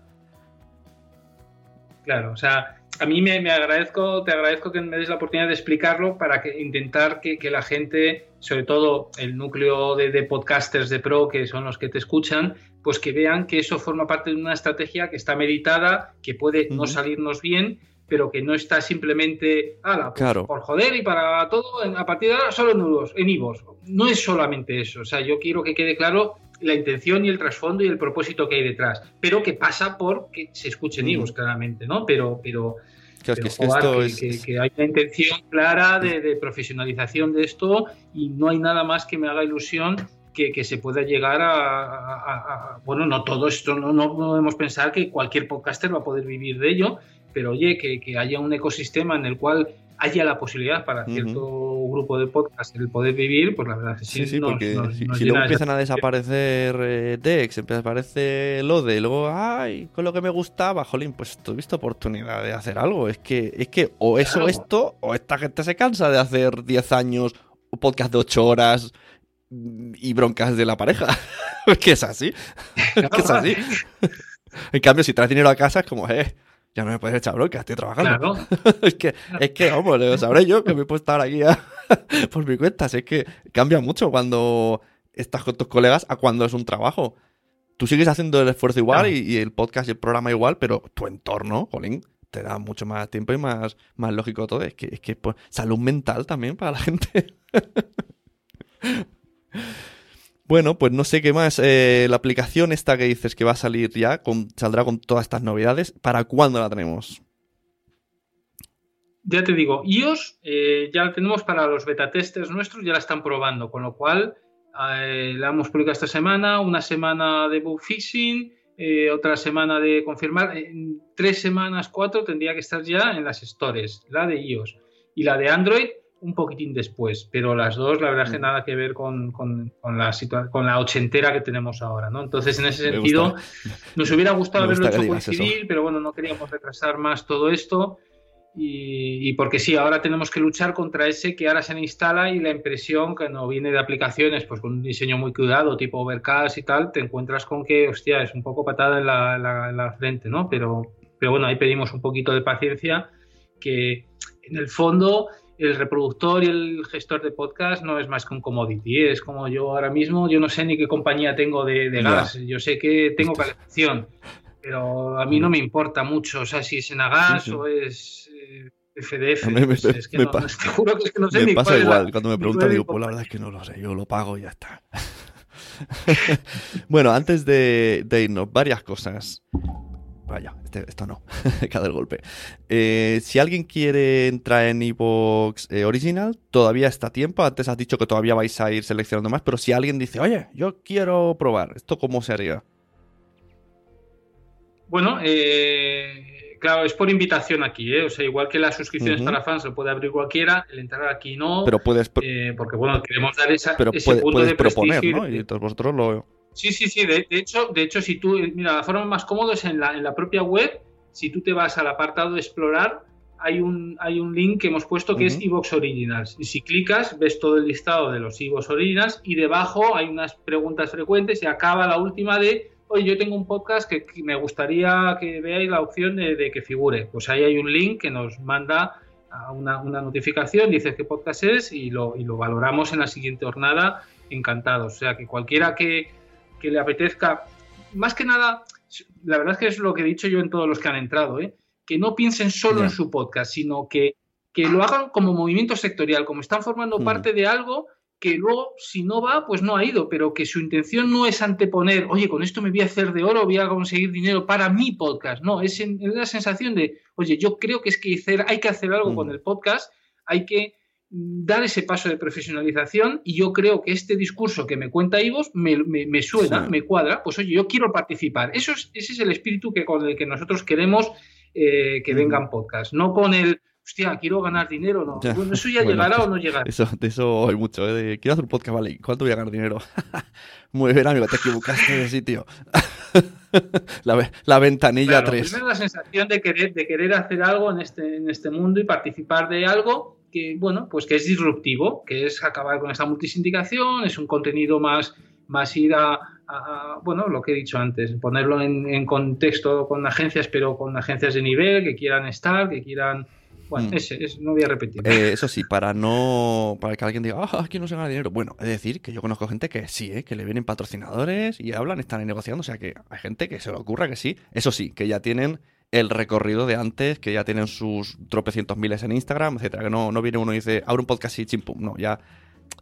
S4: Claro, o sea, a mí me, agradezco, te agradezco que me des la oportunidad de explicarlo para que intentar que, la gente, sobre todo el núcleo de, podcasters de pro, que son los que te escuchan, pues que vean que eso forma parte de una estrategia que está meditada, que puede no salirnos bien, pero que no está simplemente ala, pues, por joder y para todo, a partir de ahora solo en nudos, en IVOS. No es solamente eso, o sea, yo quiero que quede claro la intención y el trasfondo y el propósito que hay detrás, pero que pasa por que se escuchen IVOS, claramente, ¿no? Pero, pero, que, hay una intención clara de, profesionalización de esto y no hay nada más que me haga ilusión que, se pueda llegar a, bueno, no todo esto, no, no podemos pensar que cualquier podcaster va a poder vivir de ello, pero oye, que, haya un ecosistema en el cual haya la posibilidad para cierto grupo de podcast el poder vivir, pues la verdad es que sí.
S3: Sí, porque si, luego empiezan a desaparecer eh, Dex, empieza a aparecer Lode, y luego, ay, con lo que me gustaba, jolín, pues visto oportunidad de hacer algo. Es que, es que o eso esto, o esta gente se cansa de hacer 10 años un podcast de 8 horas y broncas de la pareja. es que es así. es que es así. en cambio, si traes dinero a casa, es como, eh ya no me puedes echar bronca, estoy trabajando. es que, es que, vamos, lo sabré yo que me puedo estar aquí por mi cuenta. es que cambia mucho cuando estás con tus colegas a cuando es un trabajo. Tú sigues haciendo el esfuerzo igual y, el podcast y el programa igual, pero tu entorno, jolín, te da mucho más tiempo y más, más lógico todo. Es que, es que pues, salud mental también para la gente. Bueno, pues no sé qué más. Eh, la aplicación esta que dices que va a salir ya, saldrá con todas estas novedades. ¿Para cuándo la tenemos?
S4: Ya te digo, iOS eh, ya la tenemos para los beta testers nuestros, ya la están probando, con lo cual eh, la hemos publicado esta semana, una semana de bug fixing, otra semana de confirmar, tres semanas, cuatro tendría que estar ya en las stores, la de iOS y la de Android un poquitín después, pero las dos, la verdad, es que mm. nada que ver con, con, la con la ochentera que tenemos ahora, ¿no? Entonces, en ese sentido, nos hubiera gustado haberlo hecho coincidir, pero bueno, no queríamos retrasar más todo esto. Y, porque sí, ahora tenemos que luchar contra ese que ahora se instala y la impresión que no viene de aplicaciones, pues con un diseño muy cuidado, tipo Overcast y tal, te encuentras con que, hostia, es un poco patada en la, en la frente, ¿no? Pero, pero bueno, ahí pedimos un poquito de paciencia, que en el fondo el reproductor y el gestor de podcast no es más que un commodity. Es como yo ahora mismo, yo no sé ni qué compañía tengo de, gas. Yo sé que tengo calefacción, pero a mí no me importa mucho. O sea, si es en gas o es. Eh, FDF.
S3: A me-
S4: pues es que
S3: me
S4: no,
S3: pa-
S4: te juro que es que no sé
S3: me
S4: ni
S3: pasa
S4: cuál es la-
S3: igual, cuando me preguntan digo, pues la verdad es que no lo sé, yo lo pago y ya está. bueno, antes de, de irnos, varias cosas. Vaya, este- esto no, cada el golpe. Eh, si alguien quiere entrar en Evox eh, Original, todavía está a tiempo. Antes has dicho que todavía vais a ir seleccionando más, pero si alguien dice, oye, yo quiero probar, ¿esto cómo se haría?
S4: Bueno, eh, claro, es por invitación aquí, ¿eh? O sea, igual que las suscripciones para fans lo puede abrir cualquiera, el entrar aquí no.
S3: Pero puedes,
S4: eh, porque bueno, queremos dar esa,
S3: pero
S4: ese
S3: puede-
S4: punto
S3: puedes
S4: de
S3: proponer,
S4: prestigio.
S3: ¿no?
S4: y
S3: vosotros lo...
S4: Sí, sí, sí. De, de hecho, de hecho, si tú, mira, la forma más cómoda es en la, en la propia web. Si tú te vas al apartado de explorar, hay un, hay un link que hemos puesto que es. Evox Originals. Y si clicas, ves todo el listado de los Evox Originals y debajo hay unas preguntas frecuentes y acaba la última de, oye, yo tengo un podcast que, que me gustaría que veáis la opción de, de que figure. Pues ahí hay un link que nos manda a una, una notificación, dices qué podcast es y lo, y lo valoramos en la siguiente jornada encantados. O sea, que cualquiera que, que le apetezca, más que nada, la verdad es que es lo que he dicho yo en todos los que han entrado, ¿eh? que no piensen solo en su podcast, sino que, que lo hagan como movimiento sectorial, como están formando
S3: Mm.
S4: parte de algo que luego, si no va, pues no ha ido, pero que su intención no es anteponer, oye, con esto me voy a hacer de oro, voy a conseguir dinero para mi podcast. No, es, en- es la sensación de, oye, yo creo que es que hacer, hay que hacer algo
S3: Mm.
S4: con el podcast, hay que mm, dar ese paso de profesionalización y yo creo que este discurso que me cuenta Ivos me, me- me suena,
S3: Sí.
S4: me cuadra, pues oye, yo quiero participar. Eso es, ese es el espíritu que con el que nosotros queremos eh, que
S3: Ujú.
S4: vengan podcasts, no con el, hostia, quiero ganar dinero, no.
S3: Ya.
S4: Bueno, eso ya
S3: Bueno,
S4: llegará o no llegará.
S3: Eso, de eso hay mucho, ¿eh? De, quiero hacer un podcast, vale, ¿y ¿cuánto voy a ganar dinero? Muy bien, amigo, te equivocaste de sitio. la, la ventanilla
S4: Claro,
S3: 3.
S4: primero la sensación de querer, de querer hacer algo en este, en este mundo y participar de algo que, bueno, pues que es disruptivo, que es acabar con esta multisindicación, es un contenido más, más ir a, bueno, lo que he dicho antes, ponerlo en, en contexto con agencias, pero con agencias de nivel, que quieran estar, que quieran... Bueno,
S3: Mm.
S4: ese, ese no voy a repetir.
S3: Eh, eso sí, para no. Para que alguien diga, ah, aquí no se gana dinero. Bueno, es decir, que yo conozco gente que sí, ¿eh? que le vienen patrocinadores y hablan, están negociando. O sea que hay gente que se le ocurra que sí. Eso sí, que ya tienen el recorrido de antes, que ya tienen sus tropecientos miles en Instagram, etcétera. Que no, no viene uno y dice, abre un podcast y chimpum. No, ya.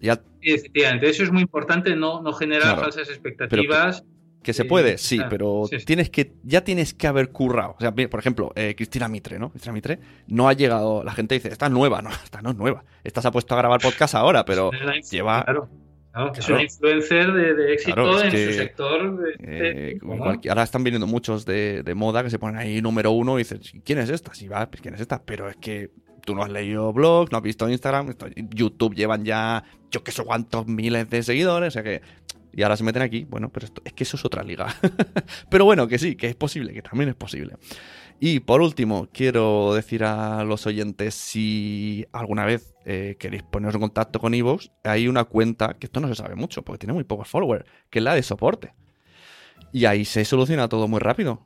S3: ya
S4: Sí, efectivamente, eso es muy importante, no, no generar
S3: Claro.
S4: falsas expectativas.
S3: que se
S4: Eh,
S3: puede, sí,
S4: claro,
S3: pero
S4: sí, sí.
S3: tienes que, ya tienes que haber currado. O sea, por ejemplo, eh, Cristina Mitre, ¿no? Cristina Mitre no ha llegado, la gente dice, esta es nueva, no, esta no es nueva. Esta se ha puesto a grabar podcast ahora, pero
S4: una- claro, es una influencer de, de éxito
S3: Claro,
S4: en
S3: que,
S4: su sector. de-
S3: Eh, ahora están viniendo muchos de, moda que se ponen ahí número uno y dicen, ¿quién es esta? Sí, va, pues ¿quién es esta? Pero es que tú no has leído blogs, no has visto Instagram, YouTube llevan ya yo qué sé cuántos miles de seguidores, o sea que... Y ahora se meten aquí, bueno, pero esto, es que eso es otra liga. pero bueno, que sí, que es posible, que también es posible. Y por último, quiero decir a los oyentes, si alguna vez eh, queréis poneros en contacto con Evox, hay una cuenta, que esto no se sabe mucho, porque tiene muy pocos followers, que es la de soporte. Y ahí se soluciona todo muy rápido.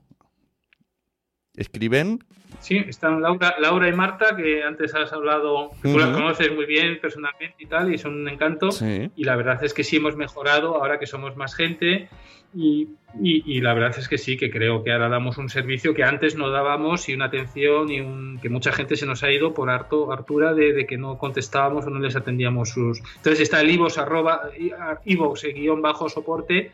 S3: Escriben.
S4: Sí, están Laura, Laura y Marta, que antes has hablado, que tú las
S3: Ujú.
S4: conoces muy bien personalmente y tal, y son un encanto.
S3: Sí.
S4: Y la verdad es que sí hemos mejorado ahora que somos más gente. Y, y- y la verdad es que sí, que creo que ahora damos un servicio que antes no dábamos y una atención y un, que mucha gente se nos ha ido por harto, hartura de, de que no contestábamos o no les atendíamos sus... Entonces está el iVoox, arroba, iVoox, eh, guion bajo soporte,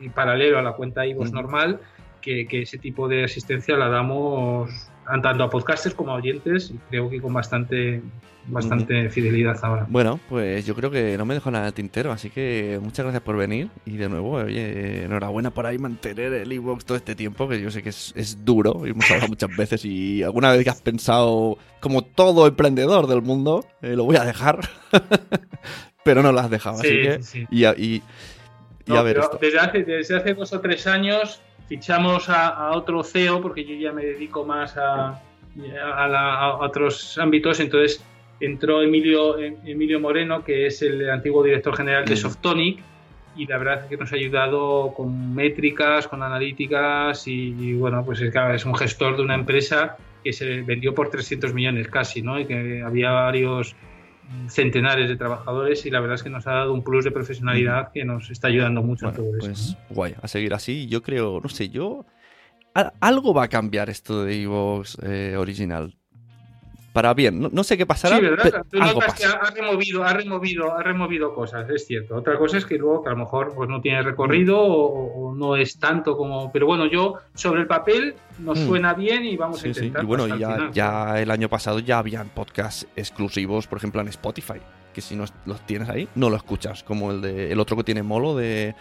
S4: y paralelo a la cuenta iVoox
S3: Ujú.
S4: normal, que, que ese tipo de asistencia la damos tanto a podcasters como a oyentes y creo que con bastante, bastante fidelidad ahora.
S3: Bueno, pues yo creo que no me dejo nada al tintero, así que muchas gracias por venir. Y de nuevo, oye, enhorabuena por ahí mantener el Evox todo este tiempo, que yo sé que es, es duro, y hemos hablado muchas veces. Y alguna vez que has pensado, como todo emprendedor del mundo, eh, lo voy a dejar. pero no lo has dejado, así
S4: Sí,
S3: que.
S4: sí.
S3: Y y- y
S4: No,
S3: a ver.
S4: Desde hace, desde hace dos o tres años fichamos a, a otro CEO, porque yo ya me dedico más a, a la- a otros ámbitos, entonces entró Emilio, Emilio Moreno, que es el antiguo director general de
S3: Ujú.
S4: Softonic, y la verdad es que nos ha ayudado con métricas, con analíticas, y, y, bueno, pues es, claro, es un gestor de una empresa que se vendió por 300 millones casi, ¿no? Y que había varios centenares de trabajadores y la verdad es que nos ha dado un plus de profesionalidad que nos está ayudando mucho
S3: Bueno,
S4: en todo
S3: pues guay, a seguir así. Yo creo, no sé, yo. algo va a cambiar esto de Evox eh, original. Para bien. No, sé qué pasará.
S4: Sí, ¿verdad? algo ha, removido, ha, removido, ha removido cosas, es cierto. Otra cosa es que luego que a lo mejor pues, no tiene recorrido o, no es tanto como. Pero bueno, yo sobre el papel nos mm. suena bien y vamos a intentar.
S3: Y bueno, ya, ya el año pasado ya habían podcasts exclusivos, por ejemplo, en Spotify, que si no los tienes ahí, no lo escuchas, como el de el otro que tiene Molo de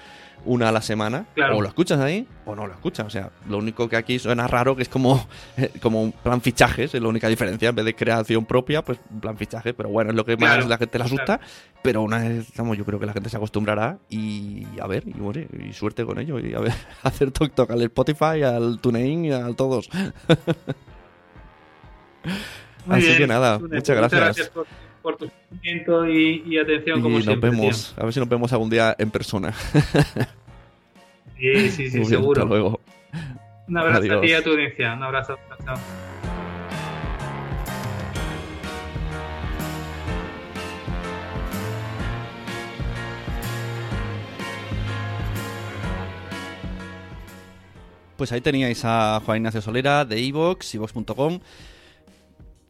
S3: una a la semana, o lo escuchas ahí o no lo escuchas. O sea, lo único que aquí suena raro que es como, como un plan fichajes, es la única diferencia. En vez de creación propia, pues un plan fichaje. Pero bueno, es lo que más la gente le asusta. Pero una vez, estamos, yo creo que la gente se acostumbrará y a ver, y, bueno, y suerte con ello. Y a ver, hacer talk al Spotify, al TuneIn y a todos. Así que nada, muchas gracias.
S4: por, tu seguimiento y, atención, como
S3: nos Vemos, a ver si nos vemos algún día en persona.
S4: Sí, sí, sí, seguro.
S3: hasta luego.
S4: Un abrazo a ti y a tu audiencia. Un abrazo. Chao.
S3: Pues ahí teníais a Juan Ignacio Solera de Evox, evox.com.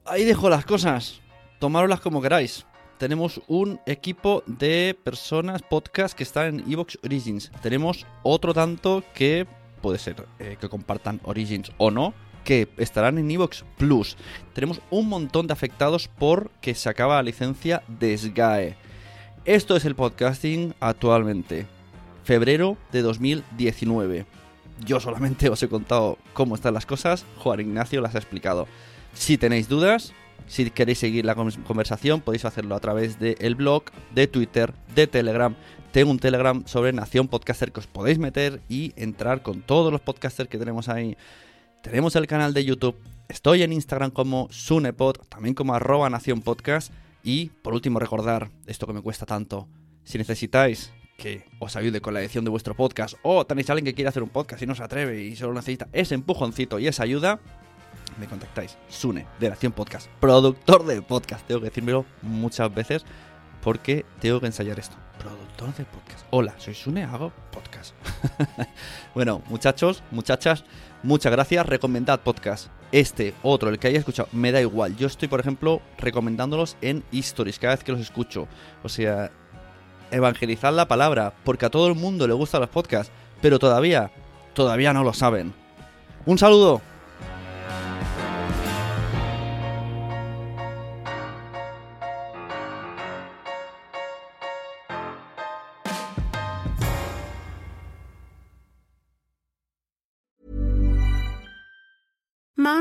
S3: Ahí dejo las cosas. Tomároslas como queráis tenemos un equipo de personas, podcast que están en Evox Origins. Tenemos otro tanto que puede ser eh, que compartan Origins o no, que estarán en Evox Plus. Tenemos un montón de afectados porque se acaba la licencia de SGAE. Esto es el podcasting actualmente, febrero de 2019. Yo solamente os he contado cómo están las cosas, Juan Ignacio las ha explicado. Si tenéis dudas, si queréis seguir la conversación, podéis hacerlo a través del blog, de Twitter, de Telegram. Tengo un Telegram sobre Nación Podcaster que os podéis meter y entrar con todos los podcasters que tenemos ahí. Tenemos el canal de YouTube. Estoy en Instagram como Sunepod, también como arroba Nación Podcast. Y por último, recordar esto que me cuesta tanto. Si necesitáis que os ayude con la edición de vuestro podcast o tenéis alguien que quiere hacer un podcast y no se atreve y solo necesita ese empujoncito y esa ayuda, me contactáis. Sune, de Nación Podcast, productor de podcast. Tengo que decírmelo muchas veces porque tengo que ensayar esto. Productor de podcast. Hola, soy Sune, hago podcast. bueno, muchachos, muchachas, muchas gracias. Recomendad podcast. Este, otro, el que haya escuchado, me da igual. Yo estoy, por ejemplo, recomendándolos en Stories cada vez que los escucho. O sea, evangelizad la palabra, porque a todo el mundo le gustan los podcasts, pero todavía, todavía no lo saben. Un saludo.